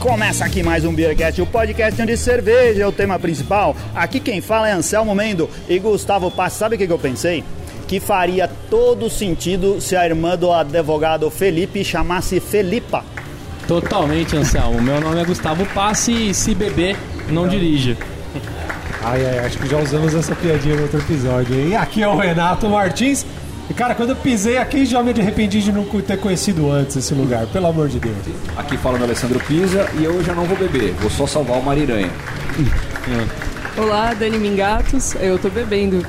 Começa aqui mais um Beercast, o podcast onde cerveja é o tema principal. Aqui quem fala é Anselmo Mendo e Gustavo Paz. Sabe o que, eu pensei? Que faria todo sentido se a irmã do advogado Felipe chamasse Felipa. Totalmente, Anselmo. Meu nome é Gustavo Passe e se beber, não dirija. Ai, ai, acho que já usamos essa piadinha no outro episódio. E aqui é o Renato Martins. E cara, quando eu pisei aqui, já me arrependi de não ter conhecido antes esse lugar, pelo amor de Deus. Aqui fala o Alessandro Pisa e eu já não vou beber, vou só salvar o Mariranha. Olá, Dani Mingatos. Eu tô bebendo.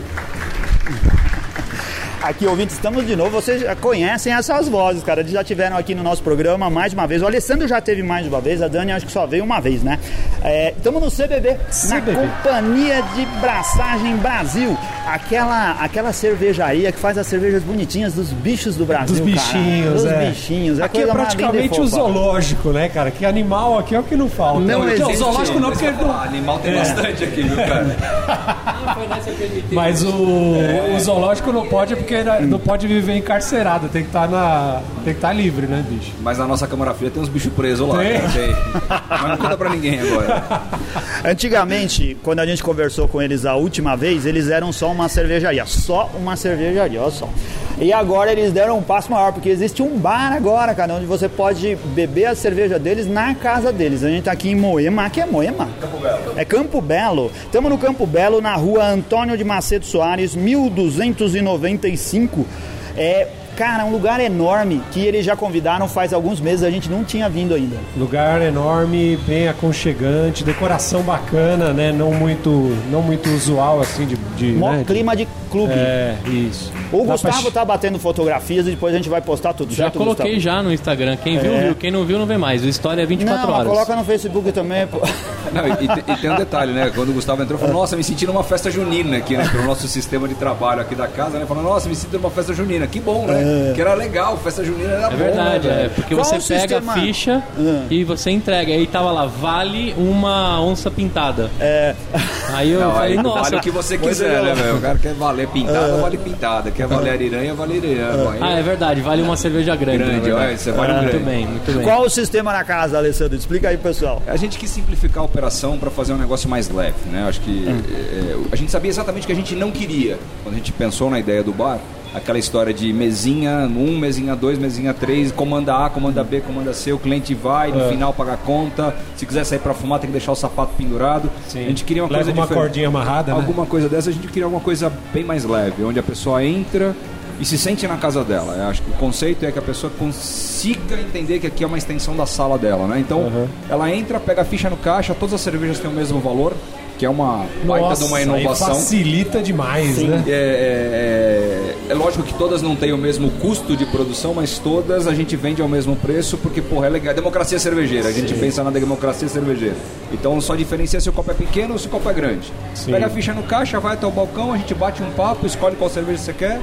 Aqui, ouvintes, estamos de novo. Vocês já conhecem essas vozes, cara. Eles já tiveram aqui no nosso programa mais de uma vez. O Alessandro já teve mais de uma vez, a Dani acho que só veio uma vez, né? É, estamos no CBB, CBB. na Companhia de Braçagem Brasil. Aquela, aquela cervejaria que faz as cervejas bonitinhas dos bichos do Brasil, Dos bichinhos, cara. é. Dos bichinhos. É aqui é praticamente o zoológico, né, cara? Que animal aqui é o que não falta. Não Porque existe. o zoológico não, porque não... Animal tem bastante aqui, viu, cara? Mas o, o zoológico não pode porque não pode viver encarcerado, tem que estar na, tem que estar livre, né, bicho? Mas na nossa câmara fria tem uns bichos presos lá. Tem? né? Tem. Mas não conta pra ninguém agora. Antigamente, quando a gente conversou com eles a última vez, eles eram só uma cervejaria, só uma cervejaria, olha só. E agora eles deram um passo maior, porque existe um bar agora, cara, onde você pode beber a cerveja deles na casa deles. A gente tá aqui em Moema, que é Moema? Campo Belo. É Campo Belo. Estamos no Campo Belo, na rua Antônio de Macedo Soares, 1295. É, cara, um lugar enorme que eles já convidaram faz alguns meses, a gente não tinha vindo ainda. Lugar enorme, bem aconchegante, decoração bacana, né? Não muito, não muito usual assim de, de Mó né, clima de clube. É, isso. O Dá Gustavo pra- tá batendo fotografias e depois a gente vai postar tudo, Já certo, coloquei Gustavo? já no Instagram. Quem viu, É. viu. Quem não viu, não vê mais. O História é 24 Não, horas. coloca no Facebook também, pô. Não, e, e tem- um detalhe, né? Quando o Gustavo entrou, falou, nossa, me senti numa festa junina aqui, né? Pelo nosso sistema de trabalho aqui da casa, né? Falou, nossa, me sinto numa festa junina. Que bom, né? Que era legal, festa junina era É bom, verdade, né, é. velho? Porque Qual você pega sistema? a ficha Ah. e você entrega. Aí tava lá, vale uma onça pintada. É. Aí eu Não, falei, aí nossa. vale o que você quiser, é. né, velho? O cara quer valer pintada, vale pintada. Quer valer ariranha, vale ariranha. Ah, é verdade, vale uma cerveja grande. Grande, verdade. olha, você vale um Muito grande. bem, muito bem. Qual o sistema na casa, Alessandro? Explica aí, pessoal. A gente quis simplificar a operação para fazer um negócio mais leve, né? Acho que é, a gente sabia exatamente o que a gente não queria quando a gente pensou na ideia do bar. Aquela história de mesinha 1, mesinha 2, mesinha 3, comanda A, comanda B, comanda C, o cliente vai, no final paga a conta. Se quiser sair para fumar, tem que deixar o sapato pendurado. Sim. A gente queria uma Leva coisa uma diferente. cordinha amarrada, né? Alguma coisa dessa, a gente queria alguma coisa bem mais leve, onde a pessoa entra e se sente na casa dela. Eu acho que o conceito é que a pessoa consiga entender que aqui é uma extensão da sala dela, né? Então, Uhum. ela entra, pega a ficha no caixa, todas as cervejas têm o mesmo valor, que é uma baita de uma inovação. facilita demais, né? É, é- é lógico que todas não têm o mesmo custo de produção, mas todas a gente vende ao mesmo preço, porque, porra, é legal. Democracia cervejeira, a gente pensa na democracia cervejeira. Então só diferencia se o copo é pequeno ou se o copo é grande. Sim. Pega a ficha no caixa, vai até o balcão, a gente bate um papo, escolhe qual cerveja você quer,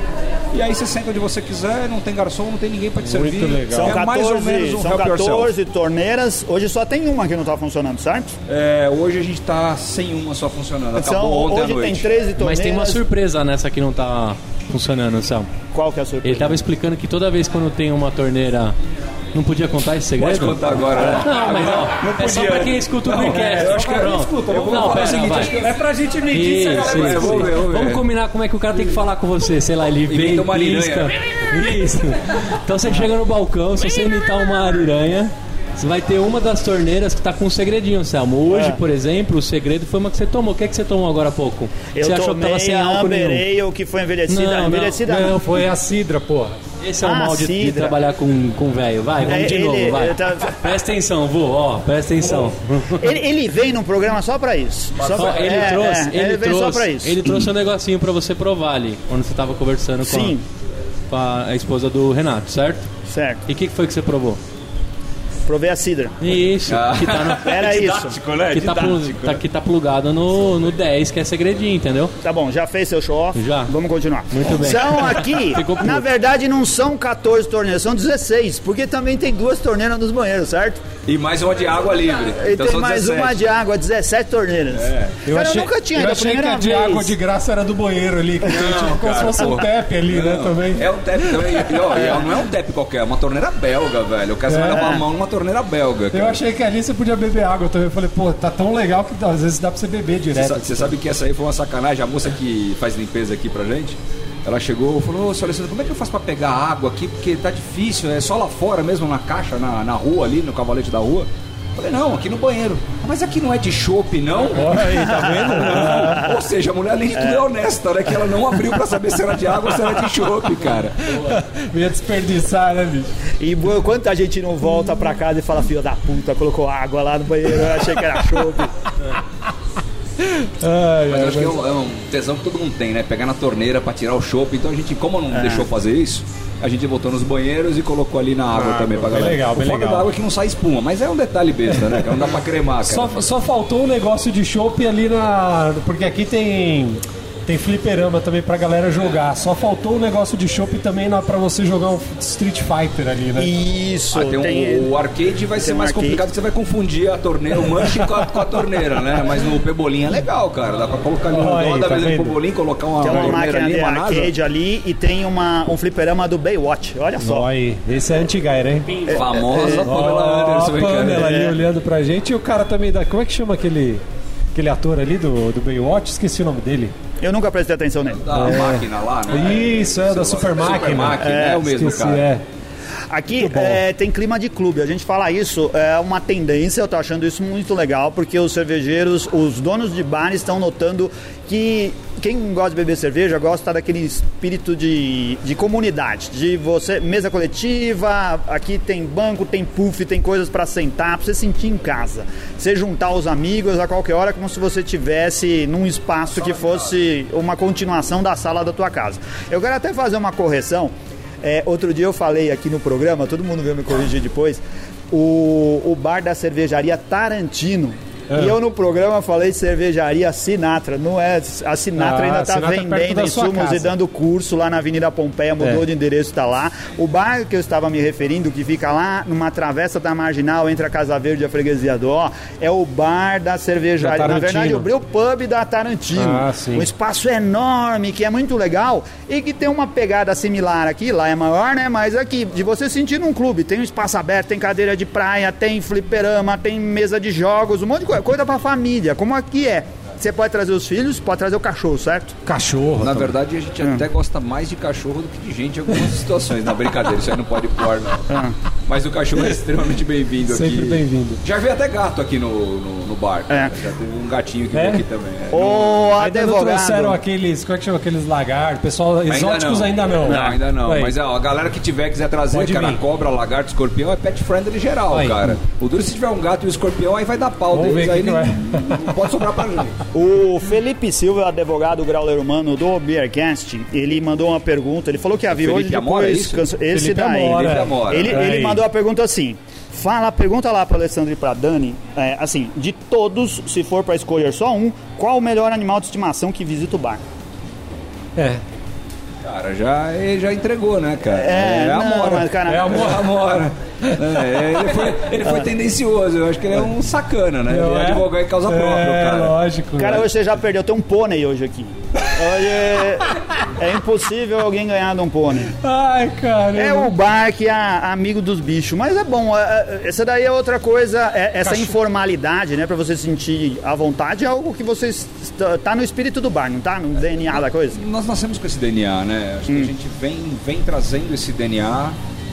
e aí você senta onde você quiser, não tem garçom, não tem ninguém para te Muito servir. legal. São É mais ou 14, menos um são help yourself. 14 torneiras. Hoje só tem uma que não tá funcionando, certo? É, hoje a gente tá sem uma só funcionando. Acabou Então, ontem à hoje tem noite. 13 torneiras. Mas tem uma surpresa nessa que não tá funcionando, Anselmo. Qual que é a surpresa? Ele tava explicando que toda vez quando tem uma torneira. Não podia contar esse segredo? Pode contar agora, né? Não, mas ó, é só pra quem escuta o Braincast. eu acho que- Pronto. escuta, eu vou Não, falar o pera, seguinte, vai. acho que É pra gente medir se a Isso, galera isso, isso. vou ver. Vamos combinar como é que o cara tem que falar com você. Sei lá, ele vem, pisca. Isso. Então você chega no balcão, se você imitar uma ariranha, você vai ter uma das torneiras que tá com um segredinho, Selmo. Hoje, É. por exemplo, o segredo foi uma que você tomou. O que é que você tomou agora há pouco? Eu você achou que tava sem a álcool nenhum. Ale que foi envelhecida. Não, não, envelhecida Não, foi a Sidra, porra. Esse é o Ah, mal de, de cidra. trabalhar com com velho. Vai, vamos É, de ele- novo, vai. ele tá- Presta atenção, vô, ó, presta atenção. Ele, ele veio num programa só pra isso. Só Só- pra- ele é, trouxe, é, ele, veio trouxe, só pra isso. ele trouxe um negocinho pra você provar ali, quando você tava conversando com. A, com a esposa do Renato, certo? Certo. E o que, que foi que você provou? Provei a Cidra. Isso, Ah. que tá no, Era isso. Didático, né? que tá, plu- tá- que tá plugado no, no 10, que é segredinho, entendeu? Tá bom, já fez seu show off? Já. Vamos continuar. Muito bem. São aqui, na verdade, não são 14 torneiras, são 16, porque também tem duas torneiras nos banheiros, certo? E mais uma de água livre. E Então tem são mais 17. uma de água, 17 torneiras. Eu, Cara, achei, eu nunca tinha eu achei que primeira a de vez. água de graça era do banheiro ali, que tem tipo como se cara, fosse um tap ali, né, Não, também. É um tap também. E, não é um tap qualquer, é uma torneira belga, velho. O cara vai É. lavar a mão numa torneira belga. Eu cara. achei que ali você podia beber água também. Eu falei, pô, tá tão legal que às vezes dá pra você beber direto. Você sabe que essa aí foi uma sacanagem. A moça que faz limpeza aqui pra gente, ela chegou e falou: Ô, senhor Alessandro, como é que eu faço pra pegar água aqui? Porque tá difícil, é só lá fora mesmo, na caixa, na, na rua ali, no cavalete da rua. Eu Falei, não, aqui no banheiro. "Ah, Mas aqui não é de chopp, não? Aí, tá vendo? Não. Ou seja, a mulher, além de tudo, é honesta, né? Que ela não abriu pra saber se era de água ou se era de chopp, cara. Ia desperdiçar, né, bicho? E boa, quanta gente não volta pra casa e fala, filho da puta, colocou água lá no banheiro, eu achei que era chope. Ai, Mas eu acho que é um, é um tesão que todo mundo tem, né? Pegar na torneira pra tirar o chopp. Então a gente, como não deixou fazer isso, a gente botou nos banheiros e colocou ali na água também pra galera. legal, o bem foda legal. da água é que não sai espuma, mas é um detalhe besta, né? Que não dá pra cremar, cara. Só, só faltou um negócio de chopp ali na. Porque aqui tem. Tem fliperama também pra galera jogar. Só faltou um negócio de chopp também na, pra você jogar um Street Fighter ali, né? Isso, Ah, tem um- tem... o arcade vai ser um mais arcade. complicado porque você vai confundir a torneira, o manche com a, com a torneira, né? Mas no pebolim é legal, cara. Dá pra colocar ali no Olha aí, roda, tá vendo? pebolim, colocar uma, Tem uma torneira máquina ali, de uma NASA. arcade ali e tem uma, um fliperama do Baywatch, olha só. Esse é anti-gaira, hein? Famosa Pamela Ó, Anderson, a hein, cara? Pamela ali É. olhando pra gente. E o cara também da. Como é que chama aquele. Aquele ator ali do, do Baywatch? Esqueci o nome dele. Eu nunca prestei atenção nele. Da máquina lá, né? Isso, é, da Super Máquina. Super Máquina, é, o mesmo, Esqueci, cara. é. Aqui é, tem clima de clube. A gente fala isso, é uma tendência, eu tô achando isso muito legal, porque os cervejeiros, os donos de bar estão notando que quem gosta de beber cerveja gosta daquele espírito de, de comunidade, de você, mesa coletiva, aqui tem banco, tem puff, tem coisas para sentar, pra você sentir em casa. Você juntar os amigos a qualquer hora, como se você tivesse num espaço que fosse uma continuação da sala da tua casa. Eu quero até fazer uma correção. É, outro dia eu falei aqui no programa, todo mundo veio me corrigir depois, o, o bar da cervejaria Tarantino. É. E eu no programa falei cervejaria Sinatra, não é? A Sinatra Ah, ainda está é vendendo insumos e dando curso lá na Avenida Pompeia, mudou É. de endereço, está lá. O bar que eu estava me referindo, que fica lá numa travessa da Marginal entre a Casa Verde e a Freguesia do Ó, é o bar da cervejaria. Da Na verdade, Tarantino. o Pub da Tarantino. Ah. Um espaço enorme, que é muito legal e que tem uma pegada similar aqui, lá é maior, né? Mas aqui, de você sentir num clube, tem um espaço aberto, tem cadeira de praia, tem fliperama, tem mesa de jogos, um monte de coisa, coisa pra família, como aqui é. Você pode trazer os filhos, pode trazer o cachorro, certo? Cachorro. Na também. verdade, a gente até gosta mais de cachorro do que de gente em algumas situações. Na brincadeira, isso aí não pode pôr, não. Mas o cachorro é extremamente bem-vindo aqui. Sempre bem-vindo. Já veio até gato aqui no, no, no bar. cara. Já teve um gatinho que É? veio aqui também. é. Ô, Ainda não trouxeram aqueles. Como é que chama aqueles lagartos? Pessoal, exóticos ainda não. Não, ainda não. Aí. Mas ó, a galera que tiver quiser trazer, Pode cara, vir. cobra, lagarto, escorpião, é pet friendly geral, Aí. cara. O duro é se tiver um gato e um escorpião, aí vai dar pau Vamos deles, ver aí nem- não pode sobrar pra gente. O Felipe Silva, advogado grauler humano do Beercast, ele mandou uma pergunta. Ele falou que havia hoje Amora, é depois. isso? canso- Esse Felipe daí. Amora. Felipe Amora. Ele, Aí. ele mandou a pergunta assim. Fala, pergunta lá para Alessandro e para Dani, é, assim, de todos, se for para escolher só um, qual o melhor animal de estimação que visita o bar? É. Cara, já, ele já entregou, né, cara? É, a não, Amora. mas, cara- É a Amora. Amora. É, ele foi, ele foi tendencioso, eu acho que ele é um sacana, né? Ele Não é é? advogado em causa própria, é, cara. lógico. Cara, hoje você já perdeu, tem um pônei hoje aqui. Hoje é, impossível alguém ganhar de um pônei. Ai, cara. É o bar que é amigo dos bichos, mas é bom. é- é- Essa daí é outra coisa, é- essa Cachorro. informalidade, né, Pra você sentir à vontade, é algo que você está, tá no espírito do bar, não tá no DNA da coisa. Nós nascemos com esse DNA, né? Acho Hum. que a gente vem, vem trazendo esse DNA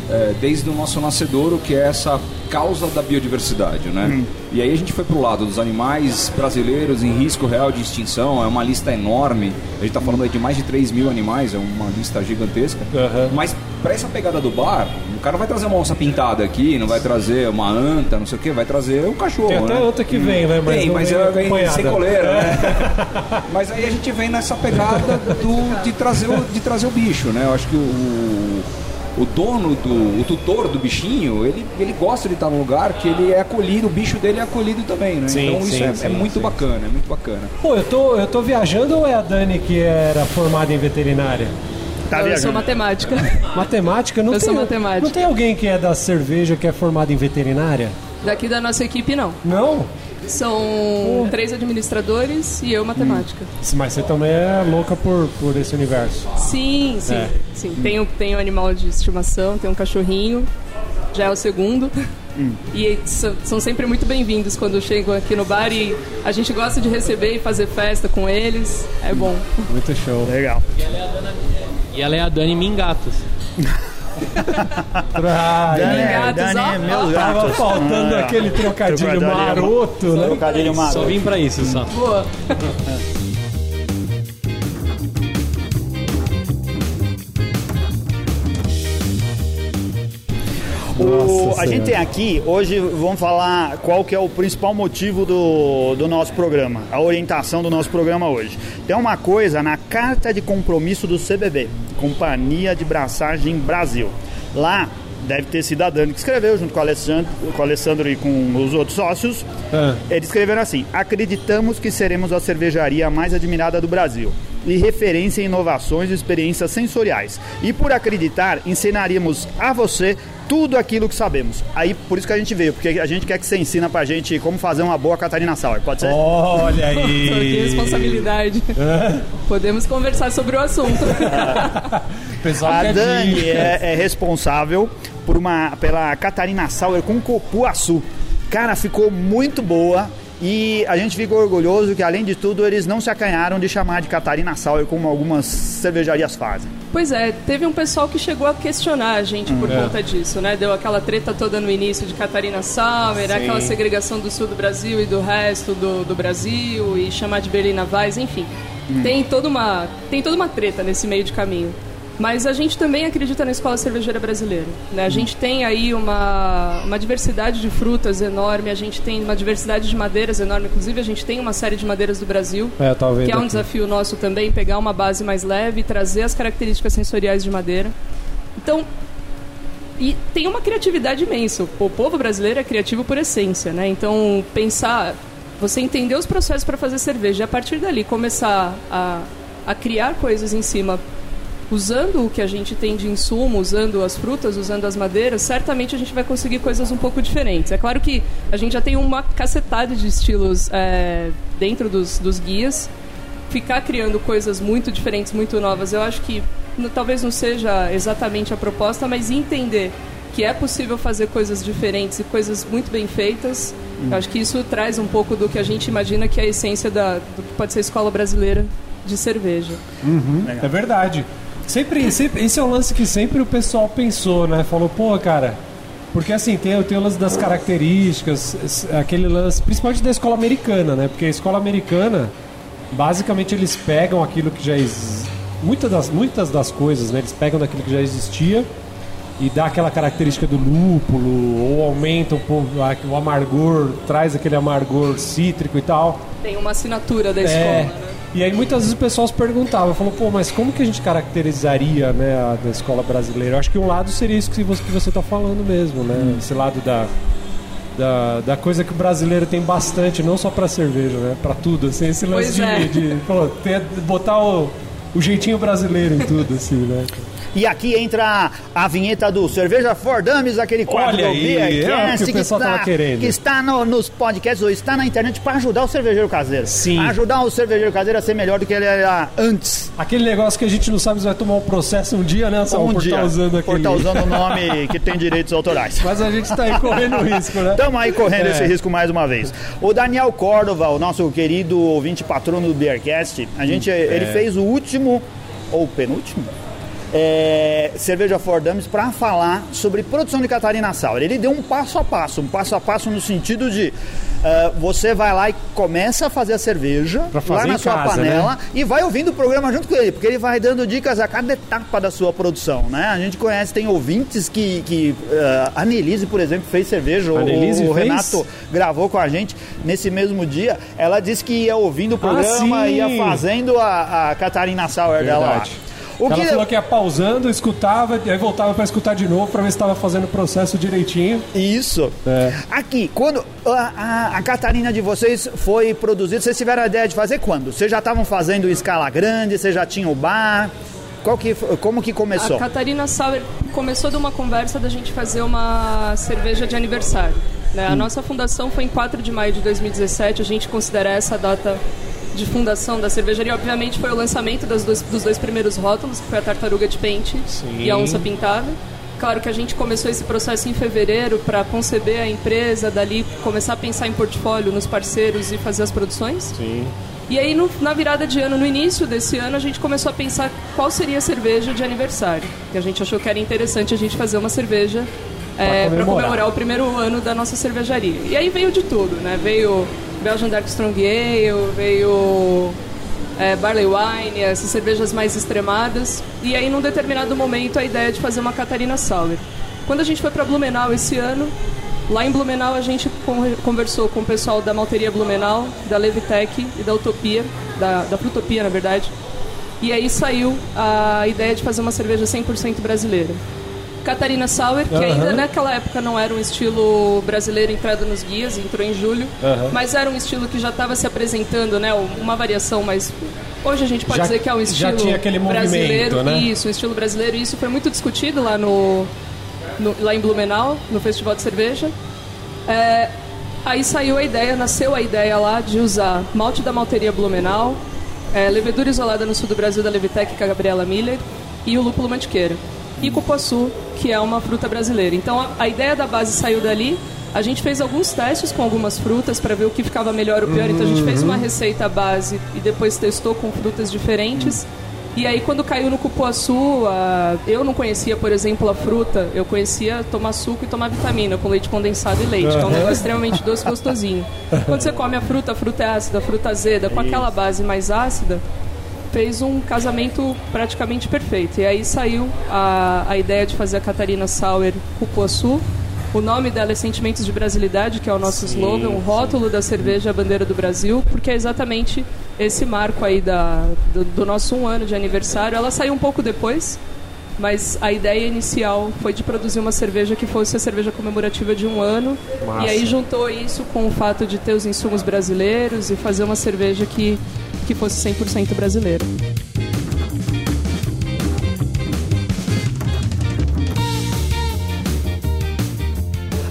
é, desde o nosso nascedouro, que é essa causa da biodiversidade, né? Hum. E aí a gente foi pro lado dos animais brasileiros em risco real de extinção, é uma lista enorme. A gente tá falando aí de mais de 3 mil animais, é uma lista gigantesca. Aham. Mas pra essa pegada do bar, o cara vai trazer uma onça pintada aqui, não vai trazer uma anta, não sei o que, vai trazer um cachorro, Tem até né? outra que vem, né? Mas Tem, mas ela vem acompanhada. sem coleira, né? mas aí a gente vem nessa pegada do, de, trazer o, de trazer o bicho, né? Eu acho que o, o dono, do, o tutor do bichinho, ele, ele gosta de estar num lugar que ele é acolhido, o bicho dele é acolhido também, né? Sim, então isso sim, é, sim, é muito sim. bacana, é muito bacana. Pô, eu tô, eu tô viajando ou é a Dani que era formada em veterinária? Tá eu sou viajando. matemática. Matemática? Não Eu tem, sou matemática. Não tem alguém que é da cerveja que é formado em veterinária? Daqui da nossa equipe, não. Não? São três administradores e eu matemática. Mas você também é louca por, por esse universo. Sim, sim. É. sim. Tenho, tenho animal de estimação, tenho um cachorrinho. Já é o segundo. E são, são sempre muito bem-vindos quando chegam aqui no bar e a gente gosta de receber e fazer festa com eles. É bom. Muito show. Legal. E ela é a Dani Mingatos. Ah, Dani, gatos, Dani, ó. meus Tava faltando Ah, aquele trocadilho maroto, né? Trocadilho Só maroto. vim pra isso, só. Boa. O- a gente tem aqui, hoje vamos falar qual que é o principal motivo do, do nosso programa, a orientação do nosso programa hoje. Tem uma coisa na carta de compromisso do CBB, Companhia de Braçagem Brasil. Lá deve ter sido a Dani que escreveu, junto com o Alessandro, com o Alessandro e com os outros sócios. Ah. Eles escreveram assim: Acreditamos que seremos a cervejaria mais admirada do Brasil e referência em inovações e experiências sensoriais. E por acreditar, ensinaríamos a você tudo aquilo que sabemos. Aí por isso que a gente veio, porque a gente quer que você ensina pra gente como fazer uma boa Catarina Sauer. Pode ser? Olha Só que aí. responsabilidade. Podemos conversar sobre o assunto. Pessoal A Dani é, é responsável por uma, pela Catarina Sauer com cupuaçu. Cara, ficou muito boa. E a gente fica orgulhoso que, além de tudo, eles não se acanharam de chamar de Catarina Sauer, como algumas cervejarias fazem. Pois é, teve um pessoal que chegou a questionar a gente por É. conta disso, né? Deu aquela treta toda no início de Catarina Sauer, aquela segregação do sul do Brasil e do resto do, do Brasil, e chamar de Berlina Weiss, enfim. Tem, toda uma, tem toda uma treta nesse meio de caminho. Mas a gente também acredita na escola cervejeira brasileira. Né? A gente tem aí uma, uma diversidade de frutas enorme, a gente tem uma diversidade de madeiras enorme. Inclusive, a gente tem uma série de madeiras do Brasil É, que é um aqui. desafio nosso também, pegar uma base mais leve e trazer as características sensoriais de madeira. Então, e tem uma criatividade imensa. O povo brasileiro é criativo por essência, né? Então, pensar, você entender os processos para fazer cerveja e a partir dali começar a, a criar coisas em cima, usando o que a gente tem de insumo, usando as frutas, usando as madeiras, certamente a gente vai conseguir coisas um pouco diferentes. É claro que a gente já tem uma cacetada de estilos é, dentro dos, dos guias. Ficar criando coisas muito diferentes, muito novas, eu acho que n- talvez não seja exatamente a proposta, mas entender que é possível fazer coisas diferentes e coisas muito bem feitas. Eu acho que isso traz um pouco do que a gente imagina que é a essência da, do que pode ser a escola brasileira de cerveja. É verdade. Sempre, sempre, esse é um lance que sempre o pessoal pensou, né? Falou, pô, cara. Porque assim, tem, tem o lance das características, aquele lance, principalmente da escola americana, né? Porque a escola americana, basicamente eles pegam aquilo que já existe. Muitas das, muitas das coisas, né? Eles pegam daquilo que já existia e dá aquela característica do lúpulo, ou aumenta um pouco o amargor, traz aquele amargor cítrico e tal. Tem uma assinatura da É. escola, né? E aí muitas vezes o pessoal se perguntava, falou, pô, mas como que a gente caracterizaria né, a da escola brasileira? Eu acho que um lado seria isso que você, que você tá falando mesmo, né? Hum. Esse lado da, da, da coisa que o brasileiro tem bastante, não só pra cerveja, né? Pra tudo, assim, esse lance Pois de, é. de pô, ter- botar o, o jeitinho brasileiro em tudo, assim, né? E aqui entra a vinheta do Cerveja For Dummies, aquele quadro Olha do aí, Beercast é o que pessoal está, que está no- nos podcasts ou está na internet para ajudar o cervejeiro caseiro. Sim. Ajudar o cervejeiro caseiro a ser melhor do que ele era antes. Aquele negócio que a gente não sabe se vai tomar um processo um dia, né, Sal, um por dia. tá usando por aquele... tá usando o nome que tem direitos autorais. Mas a gente tá aí correndo risco, né? Estamos aí correndo É. esse risco mais uma vez. O Daniel Córdova, o nosso querido ouvinte patrono do Beercast, a gente, Hum, ele é. fez o último, ou penúltimo, é, Cerveja For Dummies para falar sobre produção de Catarina Sauer. Ele deu um passo a passo, um passo a passo no sentido de ah, você vai lá e começa a fazer a cerveja fazer lá na sua casa, panela e vai ouvindo o programa junto com ele, porque ele vai dando dicas a cada etapa da sua produção, né? A gente conhece, tem ouvintes que, que ah, a Nelise, por exemplo, fez cerveja, o- o? Renato gravou com a gente nesse mesmo dia. Ela disse que ia ouvindo o programa, Ah, sim. ia fazendo a, a Catarina Sauer dela lá. O Ela que falou que ia pausando, escutava, aí voltava pra escutar de novo pra ver se estava fazendo o processo direitinho. Isso. É. Aqui, quando a, a, a Catarina de vocês foi produzida, vocês tiveram a ideia de fazer quando? Vocês já estavam fazendo escala grande, vocês já tinham o bar? Qual que, como que começou? A Catarina Sauer começou de uma conversa da gente fazer uma cerveja de aniversário. né? A nossa fundação foi em 4 de maio de 2017, a gente considera essa a data de fundação da cervejaria. Obviamente foi o lançamento das dois, dos dois primeiros rótulos, que foi a Tartaruga de Pente Sim. e a Onça Pintada. Claro que a gente começou esse processo em fevereiro para conceber a empresa, dali começar a pensar em portfólio, nos parceiros e fazer as produções. Sim. E aí, no- na virada de ano, no início desse ano, a gente começou a pensar qual seria a cerveja de aniversário. Que a gente achou que era interessante a gente fazer uma cerveja para comemorar. comemorar o primeiro ano da nossa cervejaria. E aí veio de tudo, né? Veio Belgian Dark Strong Ale, veio é, Barley Wine, essas cervejas mais extremadas. E aí, num determinado momento, a ideia de fazer uma Catarina Sour. Quando a gente foi para Blumenau esse ano, lá em Blumenau a gente con- conversou com o pessoal da Malteria Blumenau, da Levitec e da Utopia, da, da Frutopia, na verdade. E aí saiu a ideia de fazer uma cerveja 100% brasileira. Catarina Sour, que ainda naquela época não era um estilo brasileiro entrado nos guias, entrou em julho, mas era um estilo que já estava se apresentando, né? Uma variação, mas hoje a gente pode Já- dizer que é um já estilo tinha aquele movimento, brasileiro. né? Isso, um estilo brasileiro. E isso foi muito discutido lá no, no- lá em Blumenau, no Festival de Cerveja. É, aí saiu a ideia, nasceu a ideia lá de usar malte da malteria Blumenau, é, levedura isolada no sul do Brasil da Levitec, com a Gabriela Miller, e o lúpulo mantiqueira. E cupuaçu, que é uma fruta brasileira. Então a, a ideia da base saiu dali. A gente fez alguns testes com algumas frutas para ver o que ficava melhor ou pior. Então a gente fez uma receita base e depois testou com frutas diferentes. E aí quando caiu no cupuaçu, a- eu não conhecia, por exemplo, a fruta. Eu conhecia tomar suco e tomar vitamina com leite condensado e leite, que é um negócio extremamente doce e gostosinho. Quando você come a fruta, a fruta é ácida, a fruta azeda, com aquela base mais ácida, fez um casamento praticamente perfeito. E aí saiu a, a ideia de fazer a Catarina Sauer Cupuaçu. O nome dela é Sentimentos de Brasilidade, que é o nosso slogan, o rótulo da cerveja a bandeira do Brasil, porque é exatamente esse marco aí da, do, do nosso um ano de aniversário. Ela saiu um pouco depois, mas a ideia inicial foi de produzir uma cerveja que fosse a cerveja comemorativa de um ano. Massa. E aí juntou isso com o fato de ter os insumos brasileiros e fazer uma cerveja que, que fosse 100% brasileira.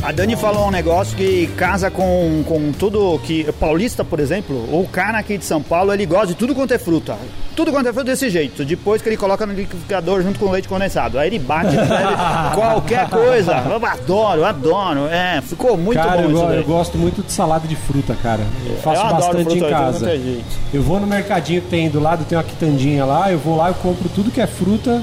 A Dani falou um negócio que casa com, com tudo que. Paulista, por exemplo, o cara aqui de São Paulo, ele gosta de tudo quanto é fruta. Tudo quanto é fruta desse jeito. Depois que ele coloca no liquidificador junto com leite condensado. Aí ele bate ele qualquer coisa. Eu adoro, adoro. É, ficou muito cara, bom eu, isso daí. eu gosto muito de salada de fruta, cara. Eu faço Eu adoro bastante em casa. Eu vou no mercadinho que tem do lado, tem uma quitandinha lá, eu vou lá, eu compro tudo que é fruta,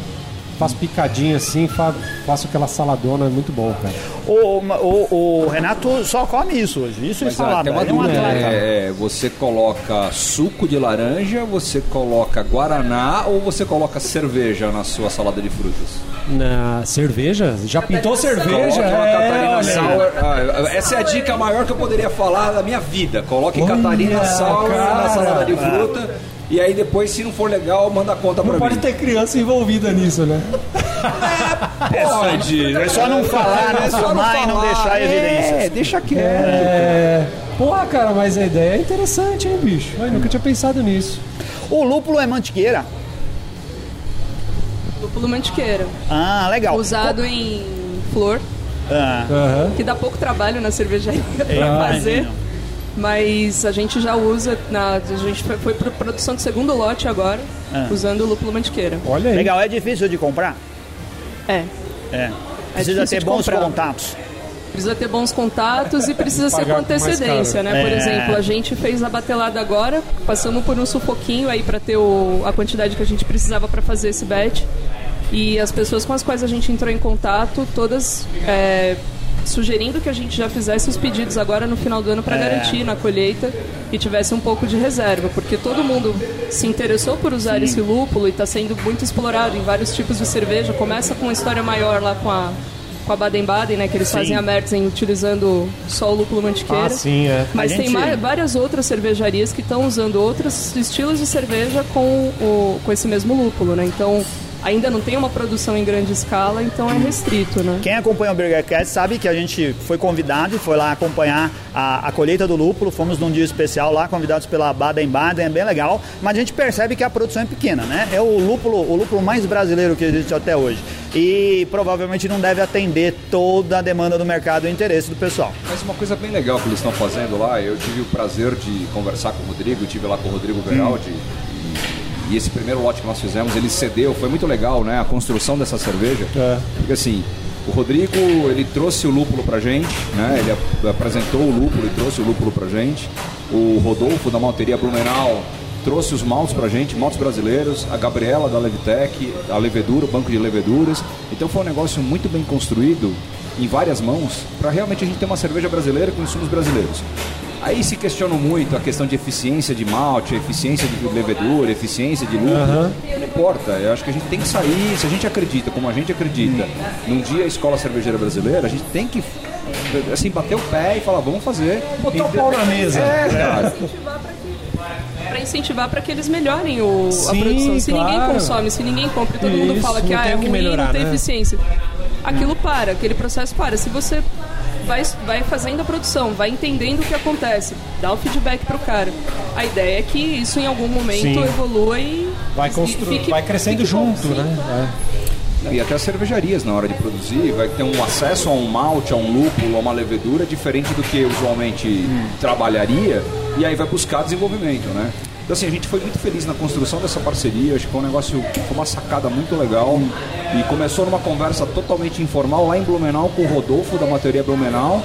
faço picadinho assim, fa- faço aquela saladona, é muito bom, cara. O, o, o Renato só come isso hoje. Isso e Mas ah, salada. tem uma é um dúvida, atleta. né? É, você coloca suco de laranja, você coloca guaraná ou você coloca cerveja na sua salada de frutas? Na cerveja? Já pintou cerveja? É. Sour. Ah, essa é a dica maior que eu poderia falar da minha vida. Coloque Olha, Catarina Sour na salada de fruta. E aí depois, se não for legal, manda a conta pra Não pode mim. ter criança envolvida nisso, né? Pode. É só não falar, não É só filmar e não deixar evidências. É, deixa quieto. É. Porra, cara, mas a ideia é interessante, hein, bicho? Eu nunca tinha pensado nisso. O lúpulo é mantiqueira. Lúpulo mantiqueira, Ah, legal. usado em flor, Ah, Aham. que dá pouco trabalho na cervejaria É, para fazer. imagino. Mas a gente já usa, na, a gente foi, foi para produção do segundo lote agora, Ah. usando o lúpulo mantiqueira. Olha aí. legal, é difícil de comprar? É, É. Precisa difícil ter bons comprar. contatos. precisa ter bons contatos e precisa ser com antecedência, né? Por É. exemplo, a gente fez a batelada agora, passamos por um sufoquinho aí para ter o, a quantidade que a gente precisava para fazer esse batch. E as pessoas com as quais a gente entrou em contato, todas é, sugerindo que a gente já fizesse os pedidos agora no final do ano para É. garantir na colheita e tivesse um pouco de reserva, porque todo mundo se interessou por usar esse lúpulo e está sendo muito explorado em vários tipos de cerveja. Começa com uma história maior lá com a com a Baden-Baden, né, que eles Sim. fazem a Mertzen utilizando só o lúpulo mantiqueira. Ah, sim, é. Mas tem gente- ma- várias outras cervejarias que estão usando outros estilos de cerveja com, o, com esse mesmo lúpulo, né? Então, ainda não tem uma produção em grande escala, então é restrito, né? Quem acompanha o BurgerCast sabe que a gente foi convidado e foi lá acompanhar a, a colheita do lúpulo. Fomos num dia especial lá, convidados pela Baden-Baden, é bem legal. Mas a gente percebe que a produção é pequena, né? É o lúpulo, o lúpulo mais brasileiro que existe até hoje. E provavelmente não deve atender toda a demanda do mercado e o interesse do pessoal. Mas uma coisa bem legal que eles estão fazendo lá, eu tive o prazer de conversar com o Rodrigo, tive lá com o Rodrigo Beraldi. E, e esse primeiro lote que nós fizemos, ele cedeu, foi muito legal, né? A construção dessa cerveja. É. Porque assim, O Rodrigo, ele trouxe o lúpulo pra gente, né? Ele ap- apresentou o lúpulo e trouxe o lúpulo pra gente. O Rodolfo, da malteria Blumenau, trouxe os maltes pra gente, maltes brasileiros. A Gabriela, da Levitec, a levedura, o banco de leveduras. Então foi um negócio muito bem construído, em várias mãos, para realmente a gente ter uma cerveja brasileira com insumos brasileiros. Aí se questionam muito a questão de eficiência de malte, eficiência de levedura, eficiência de lúpulo. Não importa, eu acho que a gente tem que sair, se a gente acredita, como a gente acredita, num dia a escola cervejeira brasileira, a gente tem que assim, bater o pé e falar, vamos fazer. Botar o pau na mesa. É, cara. Para incentivar para que eles melhorem o, a Sim, produção. Se ninguém claro. consome, se ninguém compra, e todo mundo Isso, fala que ah, é ruim, melhorar, não tem né? eficiência. Aquilo para, aquele processo para. Se você vai, vai fazendo a produção, vai entendendo o que acontece, dá o feedback pro cara. A ideia é que isso em algum momento Sim. evolua e Vai, constru... fique- vai crescendo bom, junto, né? E até as cervejarias na hora de produzir vai ter um acesso a um malte, a um lúpulo, a uma levedura diferente do que usualmente trabalharia e aí vai buscar desenvolvimento, né? Então assim, a gente foi muito feliz na construção dessa parceria, acho que foi um negócio, foi uma sacada muito legal e começou numa conversa totalmente informal lá em Blumenau com o Rodolfo da Materia Blumenau.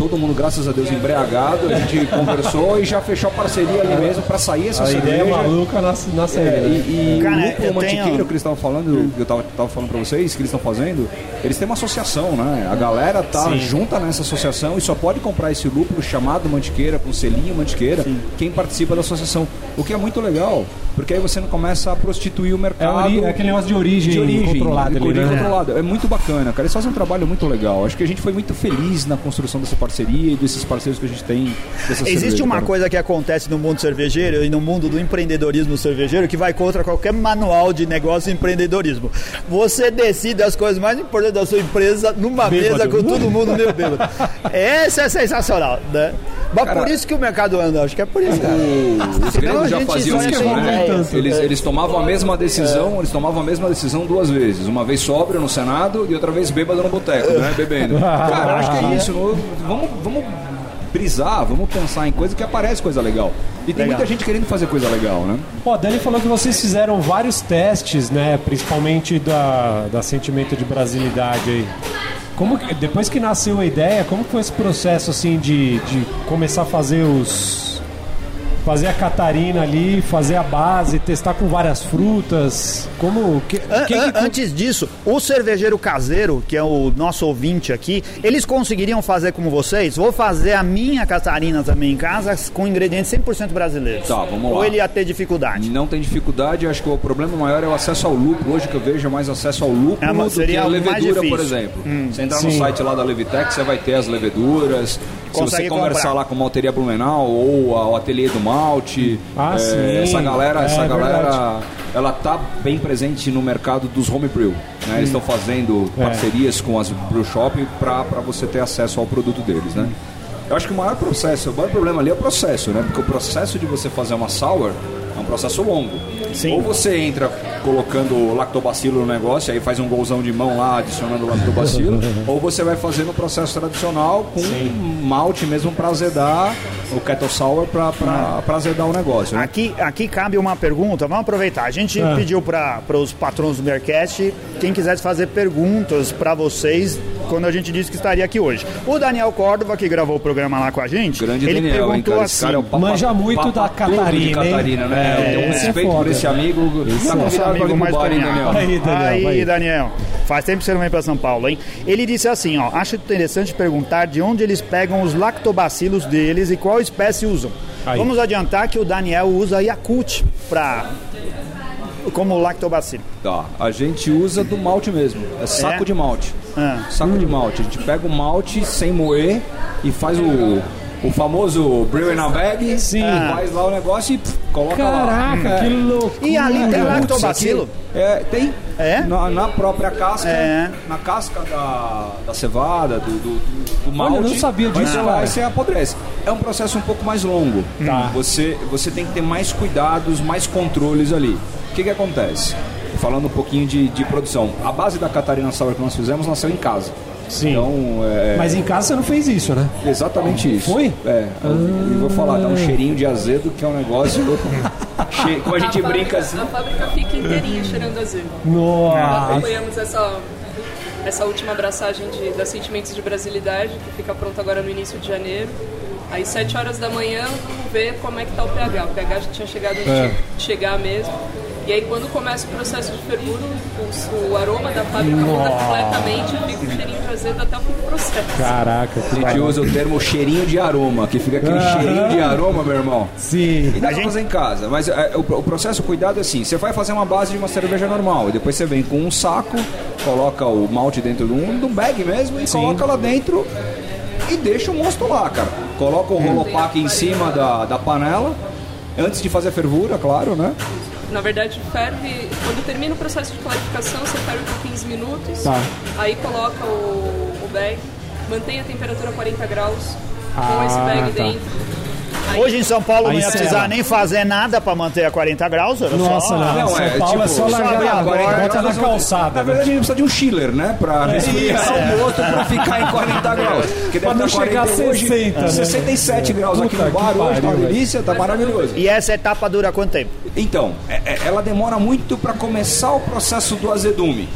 Todo mundo, graças a Deus, embriagado, a gente conversou e já fechou a parceria ali mesmo para sair essa A cerveja. ideia maluca nasce, nasce aí, É, né? e, e Cara, o eu lúpulo tenho- mantiqueiro que eles estavam falando, que eu tava, tava falando pra vocês, que eles estão fazendo, eles têm uma associação, né? A galera tá Sim. junta nessa associação e só pode comprar esse lúpulo chamado mantiqueira, com selinho mantiqueira, quem participa da associação. O que é muito legal, porque aí você não começa a prostituir o É, mercado. é aquele negócio de origem, de origem controlada de ali, origem né? controlada. É muito bacana, cara. Eles fazem um trabalho muito legal. Acho que a gente foi muito feliz na construção dessa parceria e desses parceiros que a gente tem. Existe cerveja, uma cara. coisa que acontece no mundo cervejeiro e no mundo do empreendedorismo cervejeiro que vai contra qualquer manual de negócio e empreendedorismo. Você decide as coisas mais importantes da sua empresa numa Bêbado. mesa com todo mundo meio bêbado. Essa é sensacional, né? Mas Cara, por isso que o mercado anda, acho que é por isso, cara. O- Os gregos já faziam isso, né? ideias. Eles, eles tomavam a mesma decisão, eles tomavam a mesma decisão duas vezes. Uma vez sóbrio no Senado e outra vez bêbado no boteco, né? Bebendo. Cara, acho que é isso. no- Vamos, vamos brisar, vamos pensar em coisa que aparece coisa legal. E tem Legal. muita gente querendo fazer coisa legal, né? Pô, a Dani falou que vocês fizeram vários testes, né? Principalmente da, da sentimento de brasilidade aí. Como depois que nasceu a ideia, como foi esse processo assim de, de começar a fazer os fazer a Catarina ali, fazer a base, testar com várias frutas? Como que, An- quem an- que- Antes disso, o cervejeiro caseiro, que é o nosso ouvinte aqui, eles conseguiriam fazer como vocês? Vou fazer a minha Catarina também em casa com ingredientes 100% brasileiros. Tá, vamos lá. Ou ele ia ter dificuldade? Não tem dificuldade, acho que o problema maior é o acesso ao lúpulo. Hoje que eu vejo é mais acesso ao lúpulo É, do que seria a o mais levedura, por difícil. exemplo. Você entrar no Sim. site lá da Levitec, você vai ter as leveduras. Se Consegue você conversar comprar. lá com a Malteria Blumenau ou a- o Ateliê do Malte, Ah, é, sim. essa galera, É, essa galera, verdade. ela tá bem presente no mercado dos homebrew. Né? Eles estão fazendo É. parcerias com as brew shop para você ter acesso ao produto deles, né? Eu acho que o maior processo, o maior problema ali é o processo, né? Porque o processo de você fazer uma sour é um processo longo. Sim. Ou você entra colocando lactobacilo no negócio, aí faz um golzão de mão lá adicionando lactobacilo, ou você vai fazer no processo tradicional com malte mesmo para azedar, o kettle sour para azedar o negócio, né? Aqui, aqui cabe uma pergunta, vamos aproveitar. A gente Ah. pediu para os patrões do Bearcast quem quisesse fazer perguntas para vocês quando a gente disse que estaria aqui hoje. O Daniel Córdova, que gravou o programa lá com a gente, Grande ele Daniel, hein, perguntou cara? Esse assim. cara é papa- Manja muito da Catarina, hein? Catarina, né? É, eu tenho um esse é respeito por foda. esse amigo. Tá Nosso convidado para amigo mais bar. Daniel? Aí, Daniel, Aí, vai. Daniel. Faz tempo que você não vem para São Paulo, hein? Ele disse assim, ó, acho interessante perguntar de onde eles pegam os lactobacilos deles e qual espécie usam. Aí. Vamos adiantar que o Daniel usa Yakult para como lactobacilo. Tá, a gente usa do malte mesmo. É saco É? de malte. Ah. Saco de malte. A gente pega o malte sem moer e faz o, o famoso brew in a bag. Sim. Faz lá o negócio e pff, coloca lá. Caraca, que loucura. E ali tem Putz, lactobacilo? É, tem. É? Na, na própria casca, É. na casca da, da cevada, do, do, do- do malte. eu não sabia disso, cara. Vai ser apodrece. É um processo um pouco mais longo. Tá. Você, você tem que ter mais cuidados, mais controles ali. O que, que acontece? Falando um pouquinho de, de produção. A base da Catarina Sour que nós fizemos nasceu em casa. Sim. Então, é, Mas em casa você não fez isso, né? Exatamente isso. Foi? É. Eu, eu vou falar, dá um cheirinho de azedo que é um negócio. che- Como a gente A brinca fábrica- assim. A fábrica fica inteirinha cheirando azedo. Nossa. Acompanhamos essa essa última abraçagem de, das Sentimentos de Brasilidade, que fica pronta agora no início de janeiro. Aí, 7 horas da manhã, vamos ver como é que tá o pH. O pH já tinha chegado onde É. tinha que chegar mesmo. E aí, quando começa o processo de fervura, o, o aroma da fábrica muda completamente e fica um cheirinho de azedo até o fim do processo. Caraca, que A gente usa o termo cheirinho de aroma, que fica aquele Aham. cheirinho de aroma, meu irmão. Sim. E dá A pra gente- fazer em casa, mas é, o, o processo, o cuidado é assim: você vai fazer uma base de uma cerveja normal, e depois você vem com um saco, coloca o malte dentro de um, de um bag mesmo, e coloca lá dentro e deixa o monstro lá, cara. Coloca o rolopack em cima da, da panela, antes de fazer a fervura, claro, né? Na verdade, ferve. Quando termina o processo de clarificação, você ferve por 15 minutos. Tá. Aí coloca o, o bag, mantém a temperatura a 40 graus com Ah, esse bag tá. dentro. Hoje em São Paulo Aí não ia precisar nem fazer nada pra manter a 40 graus. Era Nossa, só... não. Não, São é, Paulo é tipo, só só largar a a porta, bota na Na calçada. verdade, a gente precisa de um chiller, né? Pra resfriar o mosto pra ficar em 40 graus. Porque Pra não chegar a 40 hoje, 60, né? 67 graus aqui no bar que hoje, tá uma delícia, tá maravilhoso. E essa etapa dura quanto tempo? Então, é- é- ela demora muito para começar o processo do azedume.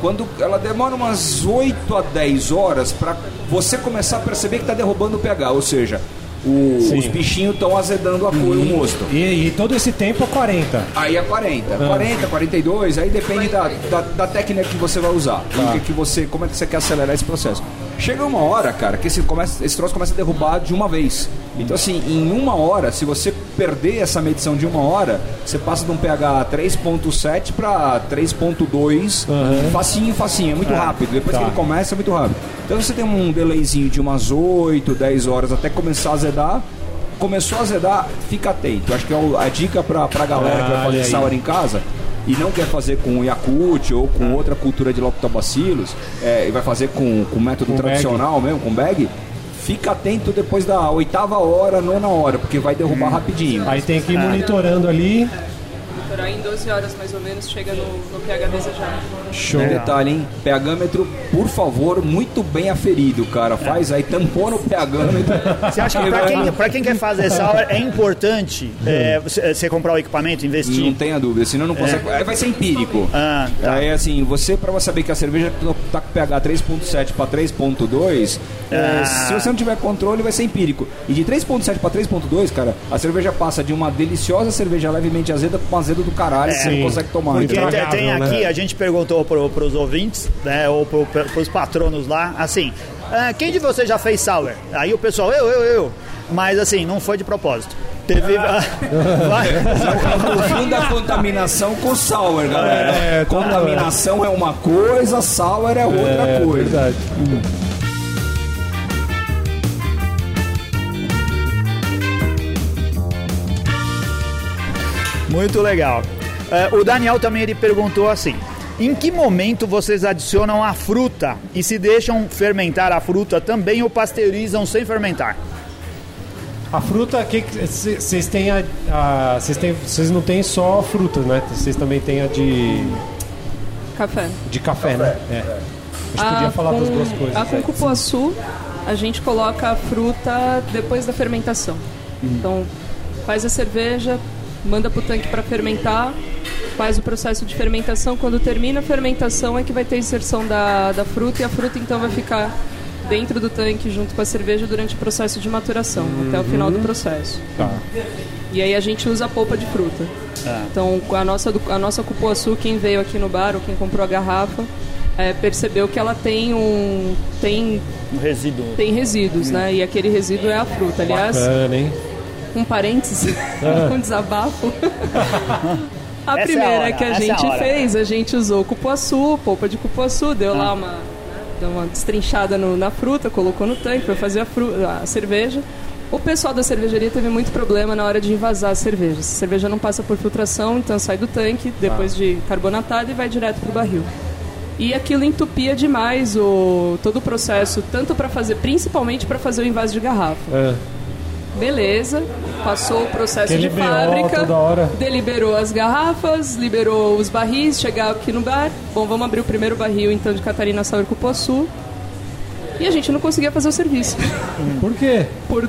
Quando ela demora umas 8 a 10 horas para você começar a perceber que está derrubando o pH, ou seja, o- os bichinhos estão azedando a cor, o mosto. E, e todo esse tempo é 40. Aí é 40, 40, 42, aí depende da, da, da técnica que você vai usar. Que, que você, como é que você quer acelerar esse processo. Chega uma hora, cara, que esse, começa, esse troço começa a derrubar de uma vez. Então, assim, em uma hora, se você perder essa medição de uma hora, você passa de um pH 3.7 para 3.2, facinho, facinho, é muito rápido. Depois que Tá. ele começa, é muito rápido. Então, você tem um delayzinho de umas 8, 10 horas até começar a azedar. Começou a azedar, fica atento. Acho que é a dica pra, pra galera que vai Ah, fazer sour em casa e não quer fazer com Yakult ou com outra cultura de lactobacilos, é, e vai fazer com, com método Com tradicional mesmo, com bag, fica atento depois da oitava hora, nona hora, porque vai derrubar rapidinho. Aí tem que ir monitorando ali. Monitorar em 12 horas mais ou menos, chega no, no pH desejado. Show. Um detalhe, hein? pHmetro, por favor, muito bem aferido, cara. Faz aí, tampona o pHmetro. Você acha que pra quem, pra quem quer fazer sour é importante é, você, você comprar o equipamento, investir? Não tenha dúvida, senão não consegue. Aí vai ser empírico. Ah, tá. Aí assim, você para saber que a cerveja tá com pH 3.7 para 3.2, é, Ah. se você não tiver controle, vai ser empírico. E de 3.7 para 3.2, cara, a cerveja passa de uma deliciosa cerveja levemente azeda para um azedo do caralho, que você sim. não consegue tomar. Porque entendeu? tem, tem Intragável, aqui, né? a gente perguntou pro, pros ouvintes, né, ou pro, pros patronos lá, assim, ah, quem de vocês já fez sour? Aí o pessoal, eu, eu, eu. Mas assim, não foi de propósito. Teve. Ah. confunda a contaminação com sour, galera. É, contaminação é uma coisa, sour é outra É, coisa. verdade. Muito legal. É, o Daniel também ele perguntou assim: em que momento vocês adicionam a fruta e se deixam fermentar a fruta também ou pasteurizam sem fermentar? A fruta, vocês têm a. a- têm- não têm só frutas, né? Vocês também têm a de, Café. de café, né? É. A gente podia falar das duas coisas. A com né? cupuaçu, a gente coloca a fruta depois da fermentação. Uhum. Então, faz a cerveja, manda pro tanque para fermentar, faz o processo de fermentação. Quando termina a fermentação é que vai ter a inserção da, da fruta e a fruta então vai ficar dentro do tanque junto com a cerveja durante o processo de maturação, até o final do processo. Tá. E aí a gente usa a polpa de fruta. Então, com a nossa, a nossa cupuaçu, quem veio aqui no bar ou quem comprou a garrafa, é, percebeu que ela tem um tem, Um resíduo. tem resíduos, né? E aquele resíduo é a fruta. Aliás, Bacana, hein? Um parênteses, um desabafo. A Essa é a primeira hora, que a essa é a gente fez, a gente usou cupuaçu, polpa de cupuaçu, deu Ah. lá uma, né, deu uma destrinchada no- na fruta, colocou no tanque para fazer a, fru- a cerveja. O pessoal da cervejaria teve muito problema na hora de envasar a cerveja. A cerveja não passa por filtração, então sai do tanque depois de carbonatada e vai direto pro barril. E aquilo entupia demais o, todo o processo, tanto para fazer, principalmente para fazer o invase de garrafa. É. Beleza, passou o processo de fábrica, toda hora. deliberou as garrafas, liberou os barris, chegar aqui no bar. Bom, vamos abrir o primeiro barril então de Catarina Sour Cupuaçu. E a gente não conseguia fazer o serviço. Por quê? Por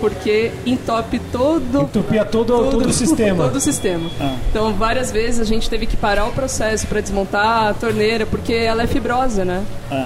porque entope todo Entupia todo, todo, o sistema. Todo o sistema. Então, várias vezes a gente teve que parar o processo para desmontar a torneira, porque ela é fibrosa, né?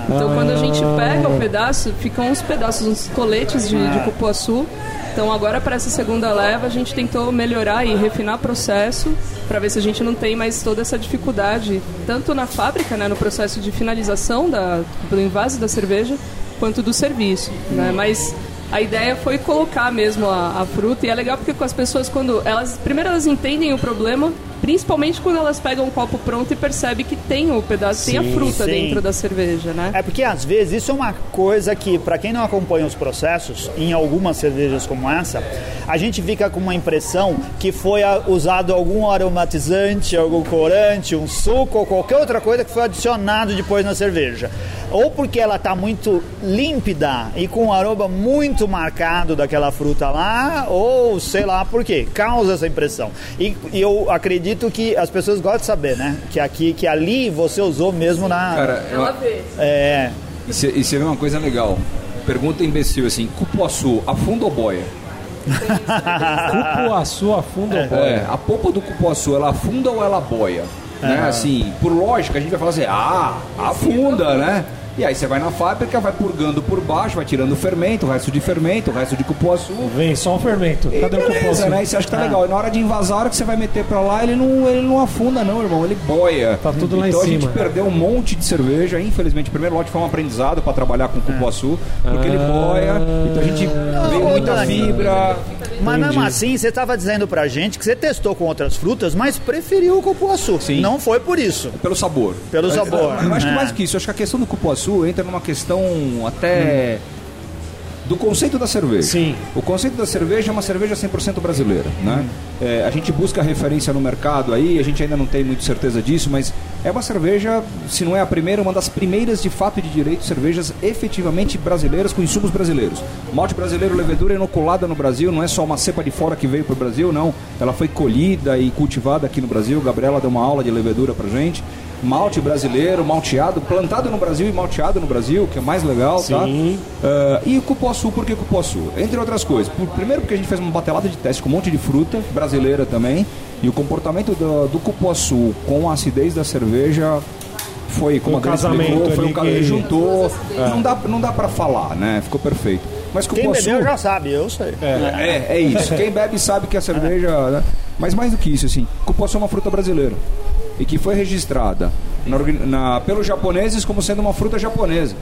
Então, quando a gente pega o pedaço, ficam uns pedaços, uns coletes de, de cupuaçu. Então, agora para essa segunda leva, a gente tentou melhorar e refinar o processo para ver se a gente não tem mais toda essa dificuldade, tanto na fábrica, né, no processo de finalização da, do invase da cerveja, quanto do serviço. Né? Mas a ideia foi colocar mesmo a, a fruta e é legal porque com as pessoas quando elas primeiro elas entendem o problema principalmente quando elas pegam um copo pronto e percebem que tem o pedaço tem a fruta sim. dentro da cerveja né É porque às vezes isso é uma coisa que, para quem não acompanha os processos, em algumas cervejas como essa, a gente fica com uma impressão que foi usado algum aromatizante, algum corante, um suco ou qualquer outra coisa que foi adicionado depois na cerveja. Ou porque ela está muito límpida e com um aroma muito marcado daquela fruta lá, ou sei lá por quê, causa essa impressão. E, e eu acredito que as pessoas gostam de saber, né? Que aqui, que ali você usou mesmo na. Cara, ela vê É, e você vê uma coisa legal. Pergunta imbecil assim, cupuaçu, afunda ou boia? Cupuaçu afunda o boia. É, a polpa do cupuaçu, ela afunda ou ela boia? Né? Assim, por lógica, a gente vai falar assim, ah, afunda, né? E aí você vai na fábrica, vai purgando por baixo, vai tirando o fermento, o resto de fermento, o resto de cupuaçu. Vem só o fermento. E Cadê o beleza, cupuaçu? né? E você acha que tá legal. E na hora de invasar, a hora que você vai meter pra lá, ele não, ele não afunda, não, irmão. Ele boia. Tá tudo lá em então a gente cima. perdeu um monte de cerveja. Infelizmente, o primeiro lote foi um aprendizado pra trabalhar com cupuaçu, porque ele boia. Então a gente veio muita Dani. fibra. Mas mesmo assim, você estava dizendo pra gente que você testou com outras frutas, mas preferiu o cupuaçu. Sim. Não foi por isso. Pelo sabor. Pelo Eu- sabor, Eu, acho que é. mais que isso. Eu acho que a questão do cupuaçu entra numa questão até. Do conceito da cerveja. Sim. O conceito da cerveja é uma cerveja 100% brasileira. Né? É, a gente busca referência no mercado aí, a gente ainda não tem muita certeza disso, mas é uma cerveja, se não é a primeira, uma das primeiras de fato e de direito cervejas efetivamente brasileiras, com insumos brasileiros. Malte brasileiro, levedura inoculada no Brasil, não é só uma cepa de fora que veio para o Brasil, não. Ela foi colhida e cultivada aqui no Brasil. Gabriela deu uma aula de levedura pra gente. Malte brasileiro, malteado, plantado no Brasil e malteado no Brasil, que é mais legal, tá? Sim. Ah, e o cupuaçu, por que cupuaçu? Entre outras coisas. Por- primeiro porque a gente fez uma batelada de teste com um monte de fruta, brasileira também, e o comportamento do, do cupuaçu com a acidez da cerveja foi, como Um a casamento explicou, foi um casamento, que- juntou. Não, dá, não dá pra falar, né? Ficou perfeito. Mas Quem cupuaçu... bebeu já sabe, eu sei. É, é isso. Quem bebe sabe que a cerveja. né? Mas mais do que isso, assim, cupuaçu é uma fruta brasileira. E que foi registrada na na- pelos japoneses como sendo uma fruta japonesa.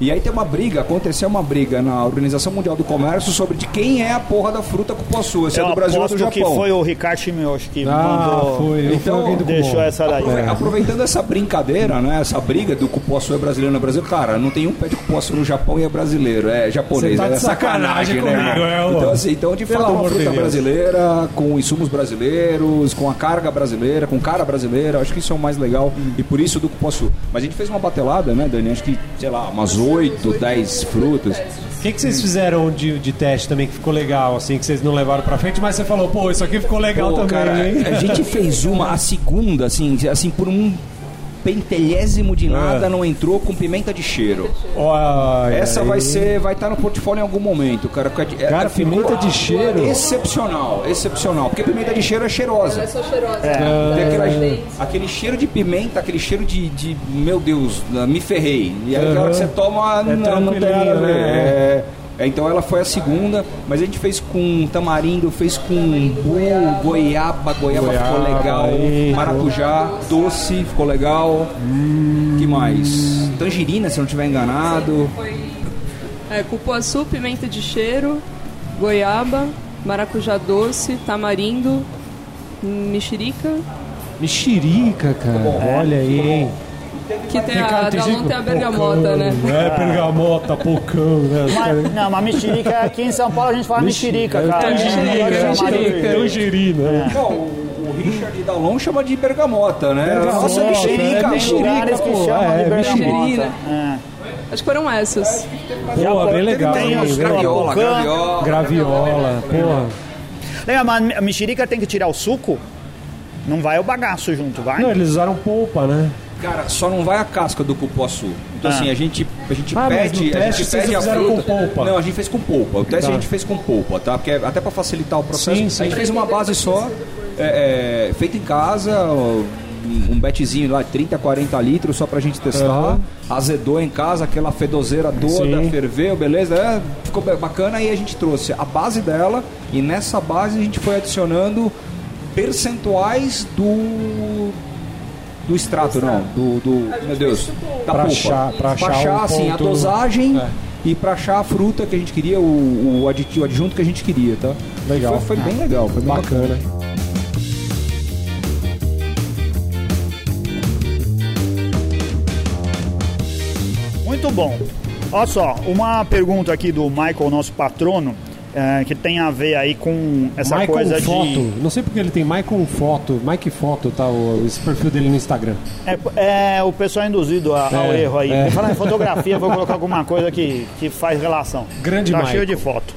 E aí tem uma briga, aconteceu uma briga na Organização Mundial do Comércio sobre de quem é a porra da fruta cupuaçu, se é do Brasil ou do aposto que Japão. foi o Ricardo Shimioshi que Ah, mandou. foi. Eu Então, deixou essa daí. Aprove- É. Aproveitando essa brincadeira, né? Essa briga do cupuaçu é brasileiro no Brasil, cara, não tem um pé de cupuaçu no Japão e é brasileiro, é japonês, tá é sacanagem né? comigo, é. Então, assim, então de fato uma de fruta Deus. brasileira, com insumos brasileiros, com a carga brasileira, com cara brasileira, acho que isso é o mais legal e por isso do cupuaçu. Mas a gente fez uma batelada, né, Dani? Acho que, sei lá, umas 8, 10 frutas. O que, que vocês fizeram de, de teste também que ficou legal, assim, que vocês não levaram pra frente, mas você falou, pô, isso aqui ficou legal Pô, também, cara, a gente fez uma, a segunda, assim, assim, por um pentelésimo de nada, É. não entrou com pimenta de cheiro. Essa aí. vai ser, vai estar no portfólio em algum momento, cara. é- Cara, é- pimenta de cheiro? Excepcional, excepcional. Porque pimenta de cheiro é cheirosa. ela é só cheirosa Tem aquela- É. aquele cheiro de pimenta, aquele cheiro de, de, meu Deus, me ferrei. E aí, na hora que você toma, não, não tem nada a ver. tranquilinho, né? É, é, então ela foi a segunda, mas a gente fez com tamarindo, fez com umbu, goiaba, goiaba, ficou Goiaba, legal, aí, maracujá, doce, ficou legal. que mais? Tangerina, se eu não estiver enganado. é cupuaçu pimenta de cheiro goiaba maracujá doce tamarindo mexerica Mexerica, cara. Olha aí, hein? Que tem a da Lon tem a bergamota pocão, né É, bergamota, pocão, né? Mas, não, mas mexerica aqui em São Paulo a gente fala mexerica, É, cara. tangerina, É, é, é, mexerica, é, tangerina. Não, o, o Richard Dalon chama de bergamota, né? Bergamota, Nossa, é, mexerica, Tem lugares que pô, chamam é, de bergamota. mexerina. É. acho que foram essas Pô, bem legal. tem os legal. graviola, graviola. Graviola, porra. Lembra, mas a mexerica tem que tirar o suco? Não vai o bagaço junto, vai? Não, eles usaram polpa, né? Cara, só não vai a casca do cupuaçu. Então Ah. assim, a gente, a gente Ah, pede, no a teste gente pede a fruta. com polpa? Não, a gente fez com polpa. O teste Tá. a gente fez com polpa, tá? Porque é até para facilitar o processo. Sim, sim. A gente fez uma base só, é, é, feita em casa, um betezinho lá, 30, 40 litros só pra gente testar. Aham. Azedou em casa, aquela fedoseira toda, Sim. ferveu, beleza? É, ficou ba- bacana e a gente trouxe a base dela e nessa base a gente foi adicionando percentuais do do extrato, não, do, do meu Deus, da Pra polpa. achar- pra achar o assim, a ponto- dosagem É. e pra achar a fruta que a gente queria, o, o aditivo, o adjunto que a gente queria, tá? Legal. Foi, foi bem legal, foi bem bacana. Bacana. Muito bom. Olha só, uma pergunta aqui do Michael, nosso patrono, é, que tem a ver aí com essa Michael coisa Foto. de. Não sei porque ele tem Michael Foto. Mike Foto, tá? O, esse perfil dele no Instagram. É, é o pessoal induzido a- ao É, erro aí. é. Falar em fotografia, vou colocar alguma coisa que, que faz relação. Grande Tá Michael. cheio de foto.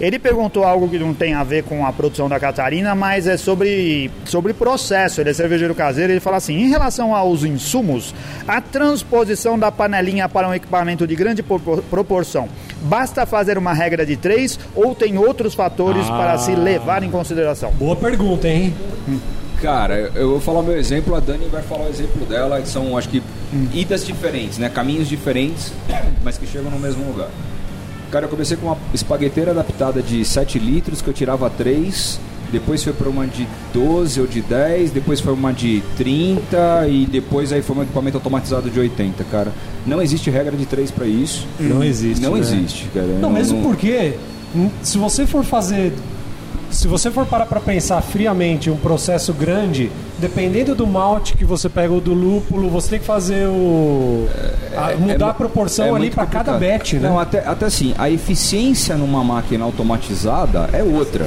Ele perguntou algo que não tem a ver com a produção da Catarina, mas é sobre, sobre processo. Ele é cervejeiro caseiro. Ele fala assim: em relação aos insumos, a transposição da panelinha para um equipamento de grande propor- proporção, basta fazer uma regra de três ou tem outros fatores Ah. para se levar em consideração? Boa pergunta, hein? Cara, eu vou falar o meu exemplo, a Dani vai falar o exemplo dela, que são, acho que, idas diferentes, né? Caminhos diferentes, mas que chegam no mesmo lugar. Cara, eu comecei com uma espagueteira adaptada de 7 litros, que eu tirava 3, depois foi para uma de 12 ou de 10, depois foi uma de 30 e depois aí foi um equipamento automatizado de 80, cara. Não existe regra de 3 para isso. Não existe. Não né? existe, cara. Não, mesmo porque hum, se você for fazer. Se você for parar para pensar friamente um processo grande, dependendo do malte que você pega ou do lúpulo, você tem que fazer o. a- mudar mu- a proporção é ali para cada batch, né? Não, até, até assim, a eficiência numa máquina automatizada é outra.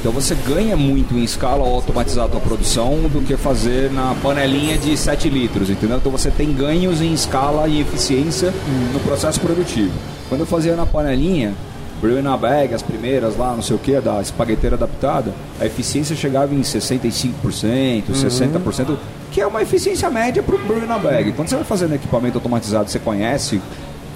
Então você ganha muito em escala ao automatizar a tua produção do que fazer na panelinha de 7 litros, entendeu? Então você tem ganhos em escala e eficiência no processo produtivo. Quando eu fazia na panelinha, Brew bag, as primeiras lá, não sei o que, da espagueteira adaptada, a eficiência chegava em 65%, 60%, que é uma eficiência média para o Brew bag. Quando você vai fazendo equipamento automatizado, você conhece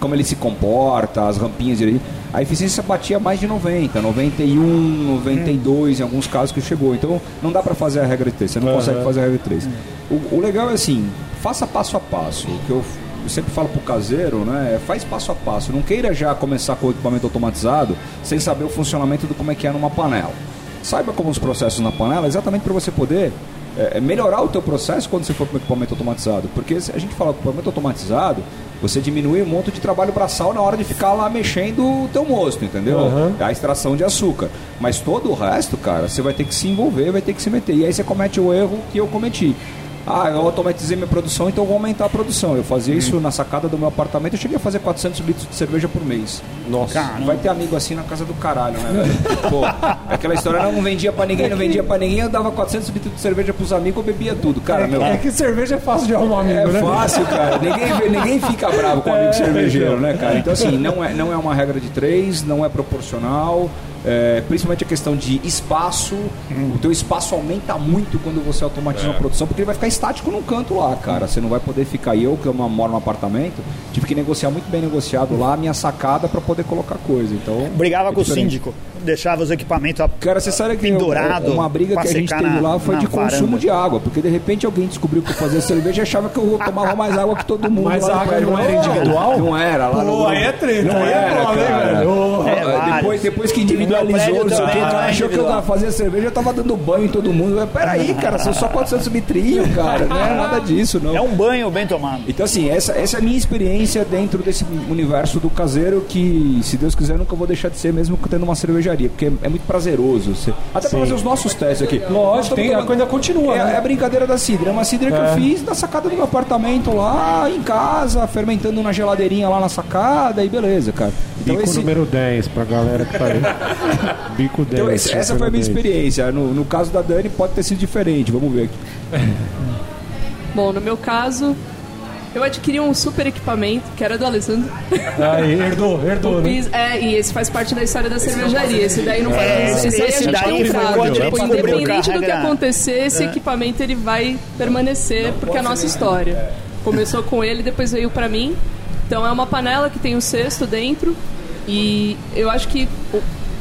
como ele se comporta, as rampinhas direito, a eficiência batia mais de 90, 91, 92 em alguns casos que chegou. Então não dá para fazer a regra de 3, você não Aham. consegue fazer a regra de 3. O, o legal é assim, faça passo a passo. O que eu eu sempre falo pro caseiro, né? é Faz passo a passo. Não queira já começar com o equipamento automatizado sem saber o funcionamento do como é que é numa panela. Saiba como os processos na panela, exatamente para você poder é, melhorar o teu processo quando você for com o equipamento automatizado. Porque se a gente fala com equipamento automatizado, você diminui um monte de trabalho braçal na hora de ficar lá mexendo o teu mosto, entendeu? Aham. A extração de açúcar. Mas todo o resto, cara, você vai ter que se envolver, vai ter que se meter. E aí você comete o erro que eu cometi. Ah, eu automatizei minha produção, então eu vou aumentar a produção. Eu fazia isso na sacada do meu apartamento, eu cheguei a fazer 400 litros de cerveja por mês. Nossa. Caramba. Vai ter amigo assim na casa do caralho, né, velho? Pô, aquela história não vendia pra ninguém, não vendia pra ninguém, eu dava 400 litros de cerveja pros amigos, eu bebia tudo. Cara, meu. É que cerveja é fácil de arrumar amigo, É né? fácil, cara. Ninguém, ninguém fica bravo com um amigo É, cervejeiro, então. né, cara? Então, assim, não é, não é uma regra de três, não é proporcional. É, principalmente a questão de espaço. O teu espaço aumenta muito quando você automatiza uma produção, porque ele vai ficar estático num canto lá, cara. Você não vai poder ficar. Eu, que eu moro num apartamento, tive que negociar muito bem negociado lá a minha sacada para poder colocar coisa. Então. Brigava é com o síndico, deixava os equipamentos Cara, você sabe que Pendurado uma briga que a gente teve na- lá foi de consumo varanda. de água, porque de repente alguém descobriu que eu fazia cerveja e achava que eu tomava mais água que todo mundo. Mas lá a no água não era individual? Não era, lá no Pô, aí é treta, Não aí é era, foda, hein, cara. velho? É, depois, depois que No individualizou, prédio não sei o que, é achou que eu tava fazendo cerveja, eu tava dando banho em todo mundo. Eu, Peraí, cara, são só 400 litrinhos, cara. Não é nada disso, não. É um banho bem tomado. Então, assim, essa, essa é a minha experiência dentro desse universo do caseiro que, se Deus quiser, nunca vou deixar de ser, mesmo tendo uma cervejaria, porque é, é muito prazeroso. Você- até pra fazer os nossos testes aqui. Lógico, tem- a coisa continua, É, né? é a brincadeira da cidra. É uma cidra que É. eu fiz na sacada do meu apartamento lá, em casa, fermentando na geladeirinha lá na sacada e beleza, cara. Então, Bico esse- número 10 pra galera que tá aí. Bico 10. então, esse- essa foi a minha número 10. experiência. No, no caso da Dani, pode ter sido diferente. Vamos ver aqui. Bom, no meu caso, eu adquiri um super equipamento, que era do Alessandro. Aí, herdou, herdou, né? Fiz- é, e esse faz parte da história da cervejaria. Esse daí não faz. É, esse, esse- esse gente daí tem foi quando Tipo, independente do que regra- acontecer, esse equipamento ele vai permanecer porque é a nossa história. Começou com ele, depois veio pra mim. Então é uma panela que tem um cesto dentro e eu acho que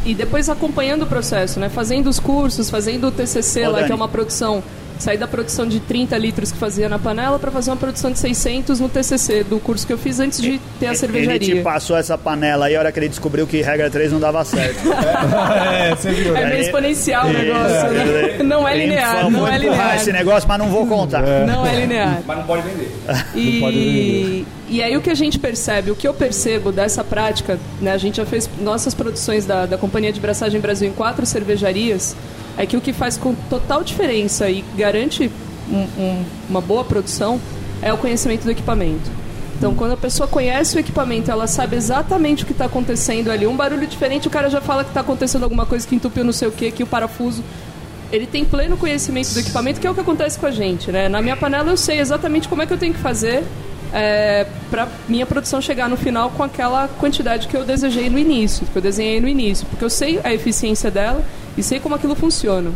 e depois acompanhando o processo, né? Fazendo os cursos, fazendo o TCC Ô, lá, Dani. que é uma produção sair da produção de 30 litros que fazia na panela para fazer uma produção de 600 no TCC do curso que eu fiz antes de ter a Ele te cervejaria. passou essa panela aí, a hora que ele descobriu que regra 3 não dava certo. é, você viu, É né? meio exponencial o Isso, negócio, né? ele- Não é linear, não é linear. esse negócio, mas não vou contar. Não é linear. Mas não pode vender. E, pode vender. e aí o que a gente percebe, o que eu percebo dessa prática, né, a gente já fez nossas produções da, da Companhia de Braçagem Brasil em quatro cervejarias, é que o que faz com total diferença e garante um- um- uma boa produção é o conhecimento do equipamento. Então, quando a pessoa conhece o equipamento, ela sabe exatamente o que está acontecendo ali. Um barulho diferente, o cara já fala que está acontecendo alguma coisa que entupiu não sei o que, que o parafuso ele tem pleno conhecimento do equipamento, que é o que acontece com a gente, né? Na minha panela eu sei exatamente como é que eu tenho que fazer é, para minha produção chegar no final com aquela quantidade que eu desejei no início, que eu desenhei no início, porque eu sei a eficiência dela e sei como aquilo funciona.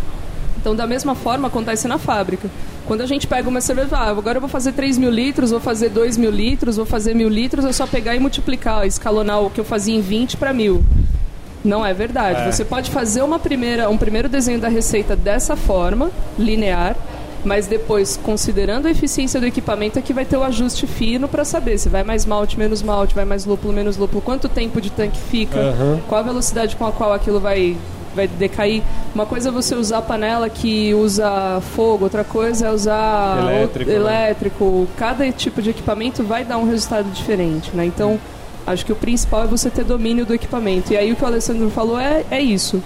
Então, da mesma forma, acontece na fábrica. Quando a gente pega uma cerveja, ah, agora eu vou fazer 3 mil litros, vou fazer 2 mil litros, vou fazer mil litros, é só pegar e multiplicar, escalonar o que eu fazia em 20 para mil. Não é verdade. Você pode fazer uma primeira, um primeiro desenho da receita dessa forma, linear, mas depois, considerando a eficiência do equipamento, é que vai ter o ajuste fino para saber se vai mais malte, menos malte, vai mais lúpulo, menos lúpulo, quanto tempo de tanque fica, Aham. qual a velocidade com a qual aquilo vai vai decair. Uma coisa é você usar panela que usa fogo, outra coisa é usar Elétrico, o- né? elétrico. Cada tipo de equipamento vai dar um resultado diferente, né? Então, acho que o principal é você ter domínio do equipamento. E aí o que o Alessandro falou é, é isso.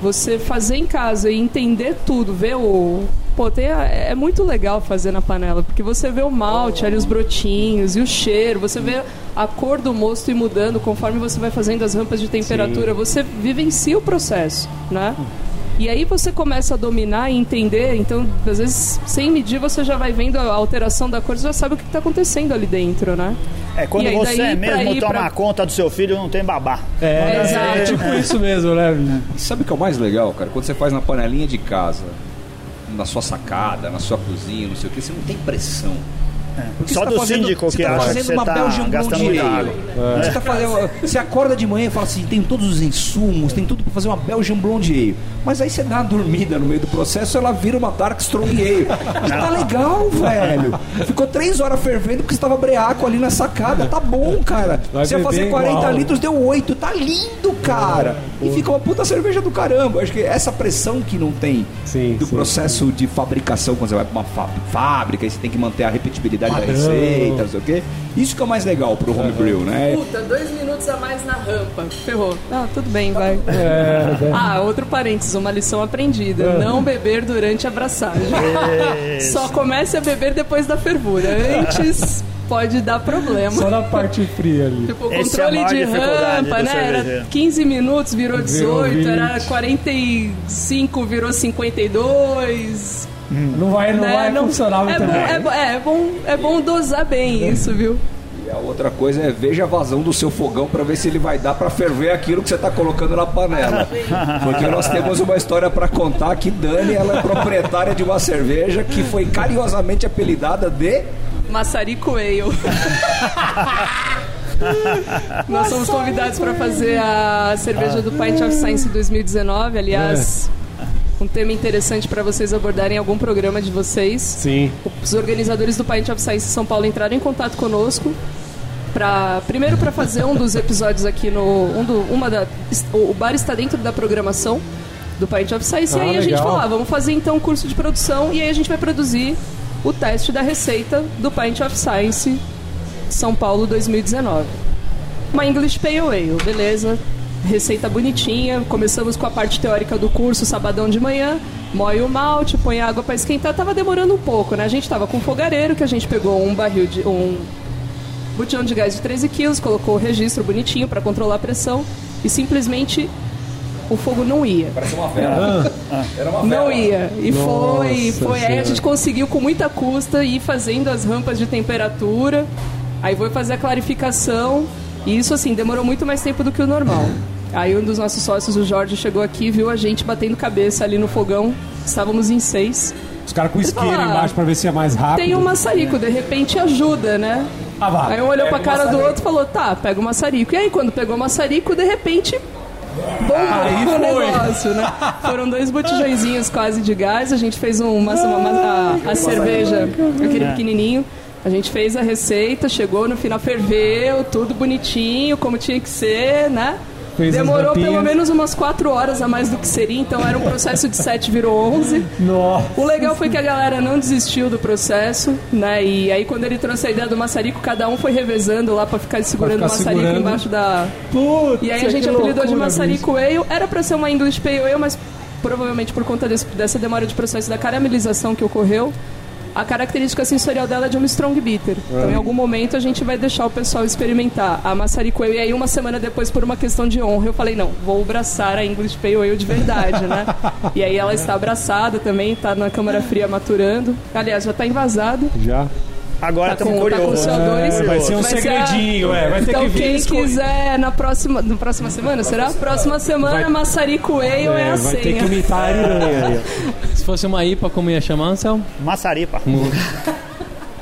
Você fazer em casa e entender tudo, ver o. Pô, tem a- é muito legal fazer na panela, porque você vê o malte, ali os brotinhos e o cheiro, você vê a cor do mosto ir mudando conforme você vai fazendo as rampas de temperatura, você vivencia o processo, né? E aí você começa a dominar e entender, então, às vezes, sem medir, você já vai vendo a alteração da cor, você já sabe o que está acontecendo ali dentro, né? É quando E aí, você daí, mesmo ir toma pra- conta do seu filho, não tem babá. É, Exato. é tipo isso mesmo, né? E sabe o que é o mais legal, cara? Quando você faz na panelinha de casa, na sua sacada, na sua cozinha, não sei o que, você não tem pressão. Porque Só você tá do fazendo- síndico você que tá acha que fazendo você uma tá Belgian gastando muita água. Você, tá fazendo, você acorda de manhã e fala assim, tem todos os insumos, tem tudo pra fazer uma Belgian Blonde Ale. Mas aí você dá uma dormida no meio do processo, ela vira uma Dark Strong Ale. E tá legal, velho. Ficou três horas fervendo porque estava breaco ali na sacada. Tá bom, cara. Vai Você ia fazer beber 40 igual. litros, deu 8. Tá lindo, cara. E fica uma puta cerveja do caramba. Acho que essa pressão que não tem Sim, do sim. processo de fabricação, quando você vai pra uma fá- fábrica, e você tem que manter a repetibilidade Padrão. da receita, não sei o quê. Isso que é o mais legal pro homebrew, né? Puta, dois minutos a mais na rampa. Ferrou. Ah, tudo bem, vai. É, né? Ah, outro parênteses, uma lição aprendida. Não beber durante a abraçagem. Só comece a beber depois da fervura. Antes pode dar problema. Só na parte fria ali. Tipo, o é controle maior de rampa, né? Era cervejeiro. 15 minutos, virou 18, Virou era 20. 45, virou 52. Não vai, não né? vai Não- funcionar muito é bom, bem. é, é bom, é bom dosar bem isso, viu? E a outra coisa é veja a vazão do seu fogão pra ver se ele vai dar pra ferver aquilo que você tá colocando na panela. Porque nós temos uma história pra contar que Dani, ela é proprietária de uma cerveja que foi carinhosamente apelidada de Maçarico Ale. Nós somos convidados para fazer a cerveja do Pint of Science 2019. Aliás, um tema interessante para vocês abordarem em algum programa de vocês. Sim. Os organizadores do Pint of Science São Paulo entraram em contato conosco. Pra, primeiro para fazer um dos episódios aqui no um do, uma da o bar está dentro da programação do Pint of Science Ah, e aí a gente legal. falou ah, vamos fazer então um curso de produção e aí a gente vai produzir o teste da receita do Pint of Science São Paulo 2019 uma English Pale Ale, beleza. Receita bonitinha. Começamos com a parte teórica do curso, sabadão de manhã. Moe o malte, põe água para esquentar. Tava demorando um pouco, né? A gente tava com um fogareiro, que a gente pegou um barril de. um botijão de gás de 13 quilos, colocou o registro bonitinho para controlar a pressão e simplesmente o fogo não ia. Parece uma vela. Era uma vela. Não ia. E foi, Nossa foi. Aí a gente conseguiu com muita custa ir fazendo as rampas de temperatura. Aí foi fazer a clarificação. E isso assim, demorou muito mais tempo do que o normal. Aí um dos nossos sócios, o Jorge, chegou aqui, viu a gente batendo cabeça ali no fogão. Estávamos em seis. Os caras com isqueiro fala, embaixo pra ver se é mais rápido. Tem um maçarico, de repente ajuda, né? Ah, vá. Aí um olhou pra Pega o cara do outro e falou, tá, pega o maçarico. E aí, quando pegou o maçarico, de repente, bombou o negócio, né? Foram dois botijõezinhos quase de gás, a gente fez um, uma, uma- uma- a, a cerveja, aquele pequenininho. A gente fez a receita, chegou no final, ferveu, tudo bonitinho, como tinha que ser, né? Fez Demorou pelo menos umas 4 horas a mais do que seria, então era um processo de 7 virou 11. Nossa. O legal foi que a galera não desistiu do processo, né? E aí quando ele trouxe a ideia do maçarico, cada um foi revezando lá pra ficar segurando ficar o maçarico segurando. embaixo da. Putz, E aí a gente apelidou de maçarico ale. Era pra ser uma English Pale Ale, mas provavelmente por conta desse- dessa demora de processo da caramelização que ocorreu, a característica sensorial dela é de uma strong bitter. Então, em algum momento, a gente vai deixar o pessoal experimentar a maçarico. E aí, uma semana depois, por uma questão de honra, eu falei, não, vou abraçar a English Pale Ale de verdade, né? e aí ela está abraçada também, está na câmara fria maturando. Aliás, já está invasado. Já. Agora Tá estamos com, tá curiosos. CO2. É, vai ser um a- segredinho, é, vai ter então, que vir quem escolher. quiser na próxima, na próxima semana, será? Próxima semana, Vai- maçarico ale é, a vai ter senha. que imitar a. Se fosse uma IPA, como ia chamar, Anselmo? Maçaripa.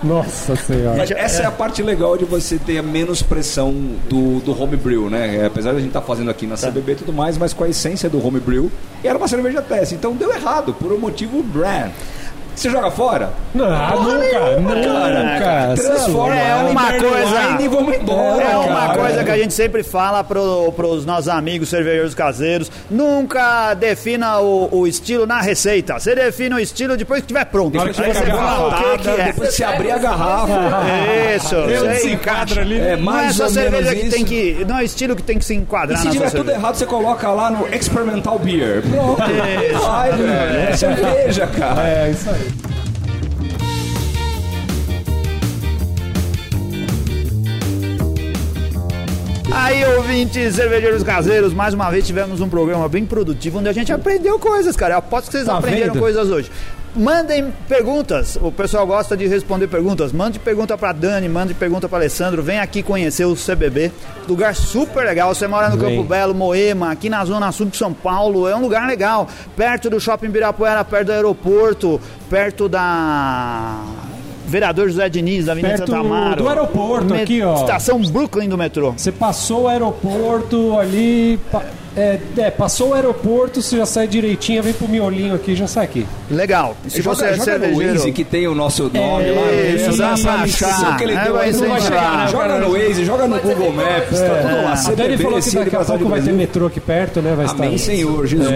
Nossa senhora. Mas essa é a parte legal de você ter menos pressão do, do homebrew, né? É, Apesar da gente estar fazendo aqui na CBB e tudo mais, mas com a essência do homebrew. E era uma cerveja teste, então deu errado, por um motivo brand. Você joga fora? Não, nunca, nunca. Transforma É ela em uma coisa- e vamos embora. É uma cara. coisa que a gente sempre fala pro, pros nossos amigos cervejeiros caseiros. Nunca defina o, o estilo na receita. Você define o estilo depois que estiver pronto. Hora que você fala o que, é. Depois você abrir a garrafa. Isso, você se enquadra ali. É Não é mais só ou cerveja menos que isso. tem que. Não é o estilo que tem que se E enquadrar se na tiver tudo cerveja. errado, você coloca lá no Experimental Beer. Pronto. Vai, velho. É cerveja, cara. É, isso aí. Aí, ouvintes cervejeiros caseiros, mais uma vez tivemos um programa bem produtivo onde a gente aprendeu coisas, cara. Eu aposto que vocês Tá aprenderam vendo? coisas hoje. Mandem perguntas. O pessoal gosta de responder perguntas. Mande pergunta pra Dani, mande pergunta pra Alessandro. Vem aqui conhecer o CBB. Lugar super legal. Você mora no Vem. Campo Belo, Moema, aqui na Zona Sul de São Paulo. É um lugar legal. Perto do Shopping Birapuera, perto do aeroporto, perto da. Vereador José Diniz, da Avenida Perto Santa Amaro. do aeroporto aqui, ó. Estação Brooklyn do metrô. Você passou o aeroporto ali. pa- É, é, passou o aeroporto, você já sai direitinho, vem pro miolinho aqui, já sai aqui. Legal. E se joga, você é joga no cervejeiro... Waze que tem o nosso nome É, lá. Isso, né? dá Essa pra achar. que ele É, deu vai aí, ser não vai entrar. chegar. Joga no Waze, joga no Google Maps, tá tudo lá. A Dani falou que daqui a pouco vai ter metrô aqui perto, né? Vai Amém, estar. Senhor Jesus.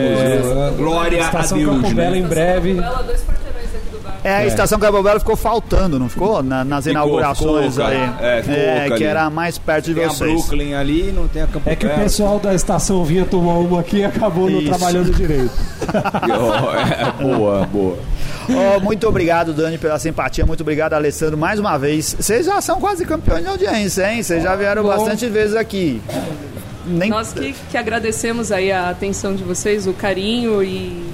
Glória a Estação Deus. Campo Belo né? em breve. Ela, dois quarteirões aqui do bar. É, a estação Cabo Belo ficou faltando, não ficou? Na- nas Ficou, inaugurações ficou, aí. É, ficou, que ali. era mais perto de Tem a vocês. Brooklyn ali, não tem a Campo É que o pessoal da estação vinha tomar uma aqui e acabou não Isso. trabalhando direito. Oh, é, boa, boa. Ó, muito obrigado, Dani, pela simpatia. Muito obrigado, Alessandro, mais uma vez. Vocês já são quase campeões de audiência, hein? Vocês já vieram bastante vezes aqui. Nem... Nós que, que agradecemos aí a atenção de vocês, o carinho e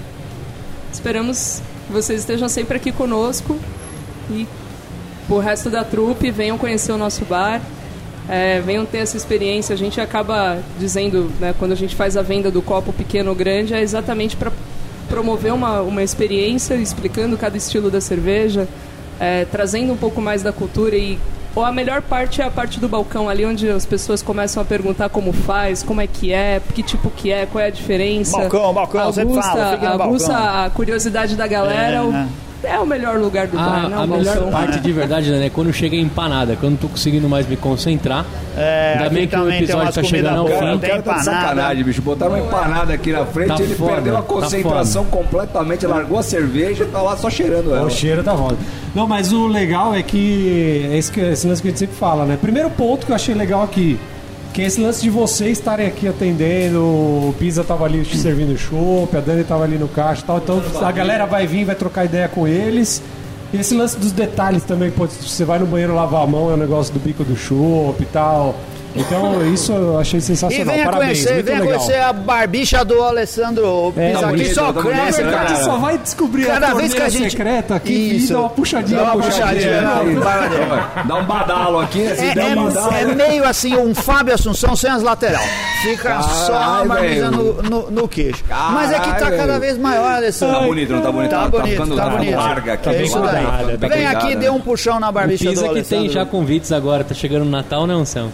esperamos que vocês estejam sempre aqui conosco e o resto da trupe venham conhecer o nosso bar, é, venham ter essa experiência. A gente acaba dizendo, né, quando a gente faz a venda do copo pequeno ou grande, é exatamente para promover uma, uma experiência, explicando cada estilo da cerveja, é, trazendo um pouco mais da cultura e ou a melhor parte é a parte do balcão ali onde as pessoas começam a perguntar como faz, como é que é, que tipo que é, qual é a diferença. Balcão, balcão, sempre aguça, falo, fique no balcão. a curiosidade da galera. É, o- né? É o melhor lugar do bar, né? A, melhor balcão. parte de verdade, né, é quando chega a empanada, quando eu tô conseguindo mais me concentrar. É, Ainda bem que o episódio tá chegando ao fim. O cara tá de empanada. sacanagem, bicho. Botaram uma empanada aqui na frente, Tá ele foda, perdeu a tá concentração completamente, largou a cerveja e tá lá só cheirando ela. O cheiro tá foda. Não, mas o legal é que é esse, que, esse lance que a gente sempre fala, né? Primeiro ponto que eu achei legal aqui, que é esse lance de vocês estarem aqui atendendo, o Pisa tava ali te servindo chopp, a Dani tava ali no caixa e tal, então a galera vai vir, vai trocar ideia com eles. E esse lance dos detalhes também, pô, você vai no banheiro lavar a mão, é o negócio do bico do chopp e tal. Então, isso eu achei E sensacional. venha Parabéns, conhecer, muito venha legal. conhecer a barbicha do Alessandro É, tá bonito, só tá cresce, cara. Só vai descobrir Cada a vez que a gente- secreta aqui e Isso. dá uma puxadinha. Dá uma puxadinha barbeira. Dá um badalo aqui, assim, É, dá um é- badalo. é meio assim um Fábio Assunção sem as lateral. Fica só a no, no, no queixo. Mas é que tá cada vez maior, Alessandro. Tá bonito, não tá bonito? Tá Tá bonito, ficando- tá tá bonito. larga aqui, É tá isso daí. tá Vem aqui, dê um puxão na O barbicha do Pisa que Alessandro. tem já convites agora, tá chegando no Natal, né, Anselmo?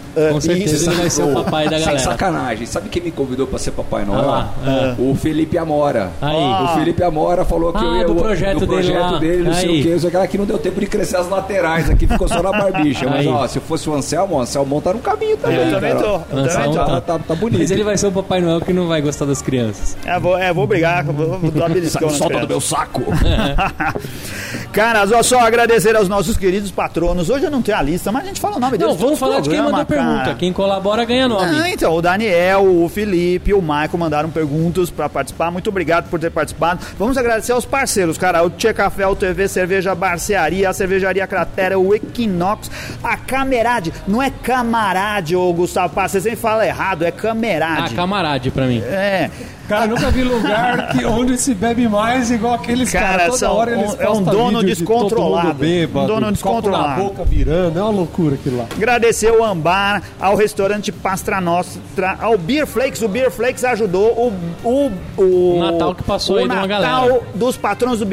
É, certeza isso. ele vai ser o papai da Sem galera. sacanagem. Sabe quem me convidou pra ser Papai Noel? Ah lá, é. O Felipe Amora. Aí. O Felipe Amora falou que Ah, eu ia do o- projeto do dele projeto lá. dele, não sei o que. Isso aqui aqui não deu tempo de crescer as laterais, aqui ficou só na barbicha. Mas Aí. ó, se fosse o Anselmo, o Anselmo tá no caminho também. Eu também cara. tô. Eu Anselmo também tô. Tá, tá, tá bonito. Mas ele vai ser o Papai Noel que não vai gostar das crianças. É, vou, é, vou brigar, vou, vou dar beliscão Solta do meu saco. Caras, ó, só agradecer aos nossos queridos patronos. Hoje eu não tenho a lista, mas a gente fala o nome deles. Não, vamos falar de quem mandou pergunta. Quem colabora ganha nome. Ah, então, o Daniel, o Felipe, o Michael mandaram perguntas para participar. Muito obrigado por ter participado. Vamos agradecer aos parceiros, cara. O Tchê Café, o TV Cerveja Barcearia, a Cervejaria Cratera, o Equinox, a Camerade. Não é camarade, ô Gustavo Paz. Você sempre fala errado, é Ah, camerade. camarade pra mim. É, Cara, eu nunca vi lugar que, onde se bebe mais igual aqueles Cara, caras. Toda são hora eles um- é um dono de descontrolado. mundo bêbado, Um dono copo descontrolado. na boca virando. É uma loucura aquilo lá. agradecer o Ambar, ao restaurante Pastra Nostra, ao Beer Flakes. O Beer Flakes ajudou o, o, o, O Natal que passou o aí de uma Natal galera. dos patrões do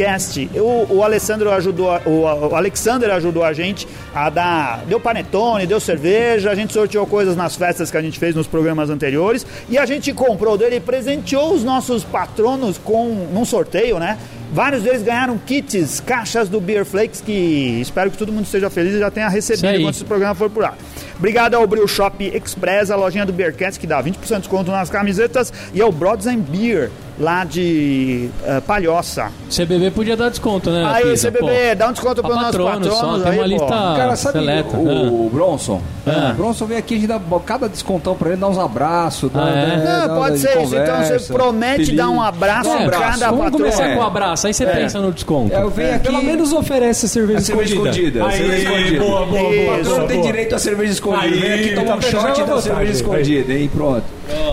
Beercast. O, o Alessandro ajudou, o, o Alexander ajudou a gente a dar, deu panetone, deu cerveja, a gente sorteou coisas nas festas que a gente fez nos programas anteriores e a gente comprou dele e presenteou os nossos patronos com num sorteio, né? Vários deles ganharam kits, caixas do Beer Flakes, que espero que todo mundo esteja feliz e já tenha recebido aí. quando esse programa for por lá. Obrigado ao Brew Shop Express, a lojinha do Beercast, que dá 20% de desconto nas camisetas, e ao Broads and Beer, lá de eh, Palhoça. CBB podia dar desconto, né? Aí, Pisa? CBB, dá um desconto Pô, para os nossos patronos só, tem uma aí, pô. lista Cara, sabe seleta. o, o Bronson? Ah. O Bronson vem aqui, a gente dá cada descontão pra ele, dá uns abraços. Dá, Ah, é? né, Não, dá- pode dá- ser isso. Então você promete feliz. dar um abraço Um em abraço. cada Vamos patrão. começar É. com o abraço, aí você pensa no desconto. É, eu venho aqui. Pelo menos oferece a cerveja, a cerveja escondida. Aí, cerveja escondida. boa, boa, boa. O patrão tem direito à cerveja escondida. Aí, Vem aqui tomar tá um shot fechando da a cerveja aí. escondida. E pronto.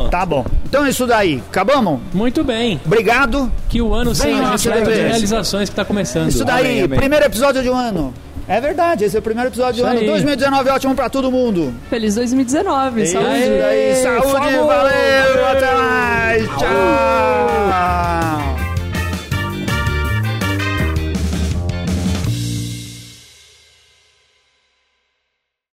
Tá bom. Então é isso daí. Acabamos? Muito bem. Obrigado. Que o ano seja repleto de realizações que tá começando. Isso daí, Amém, amém. primeiro episódio de um ano. É verdade, esse é o primeiro episódio do ano. aí. 2019 é ótimo pra todo mundo. Feliz 2019. Isso Saúde. daí, saúde, valeu, até mais, tchau.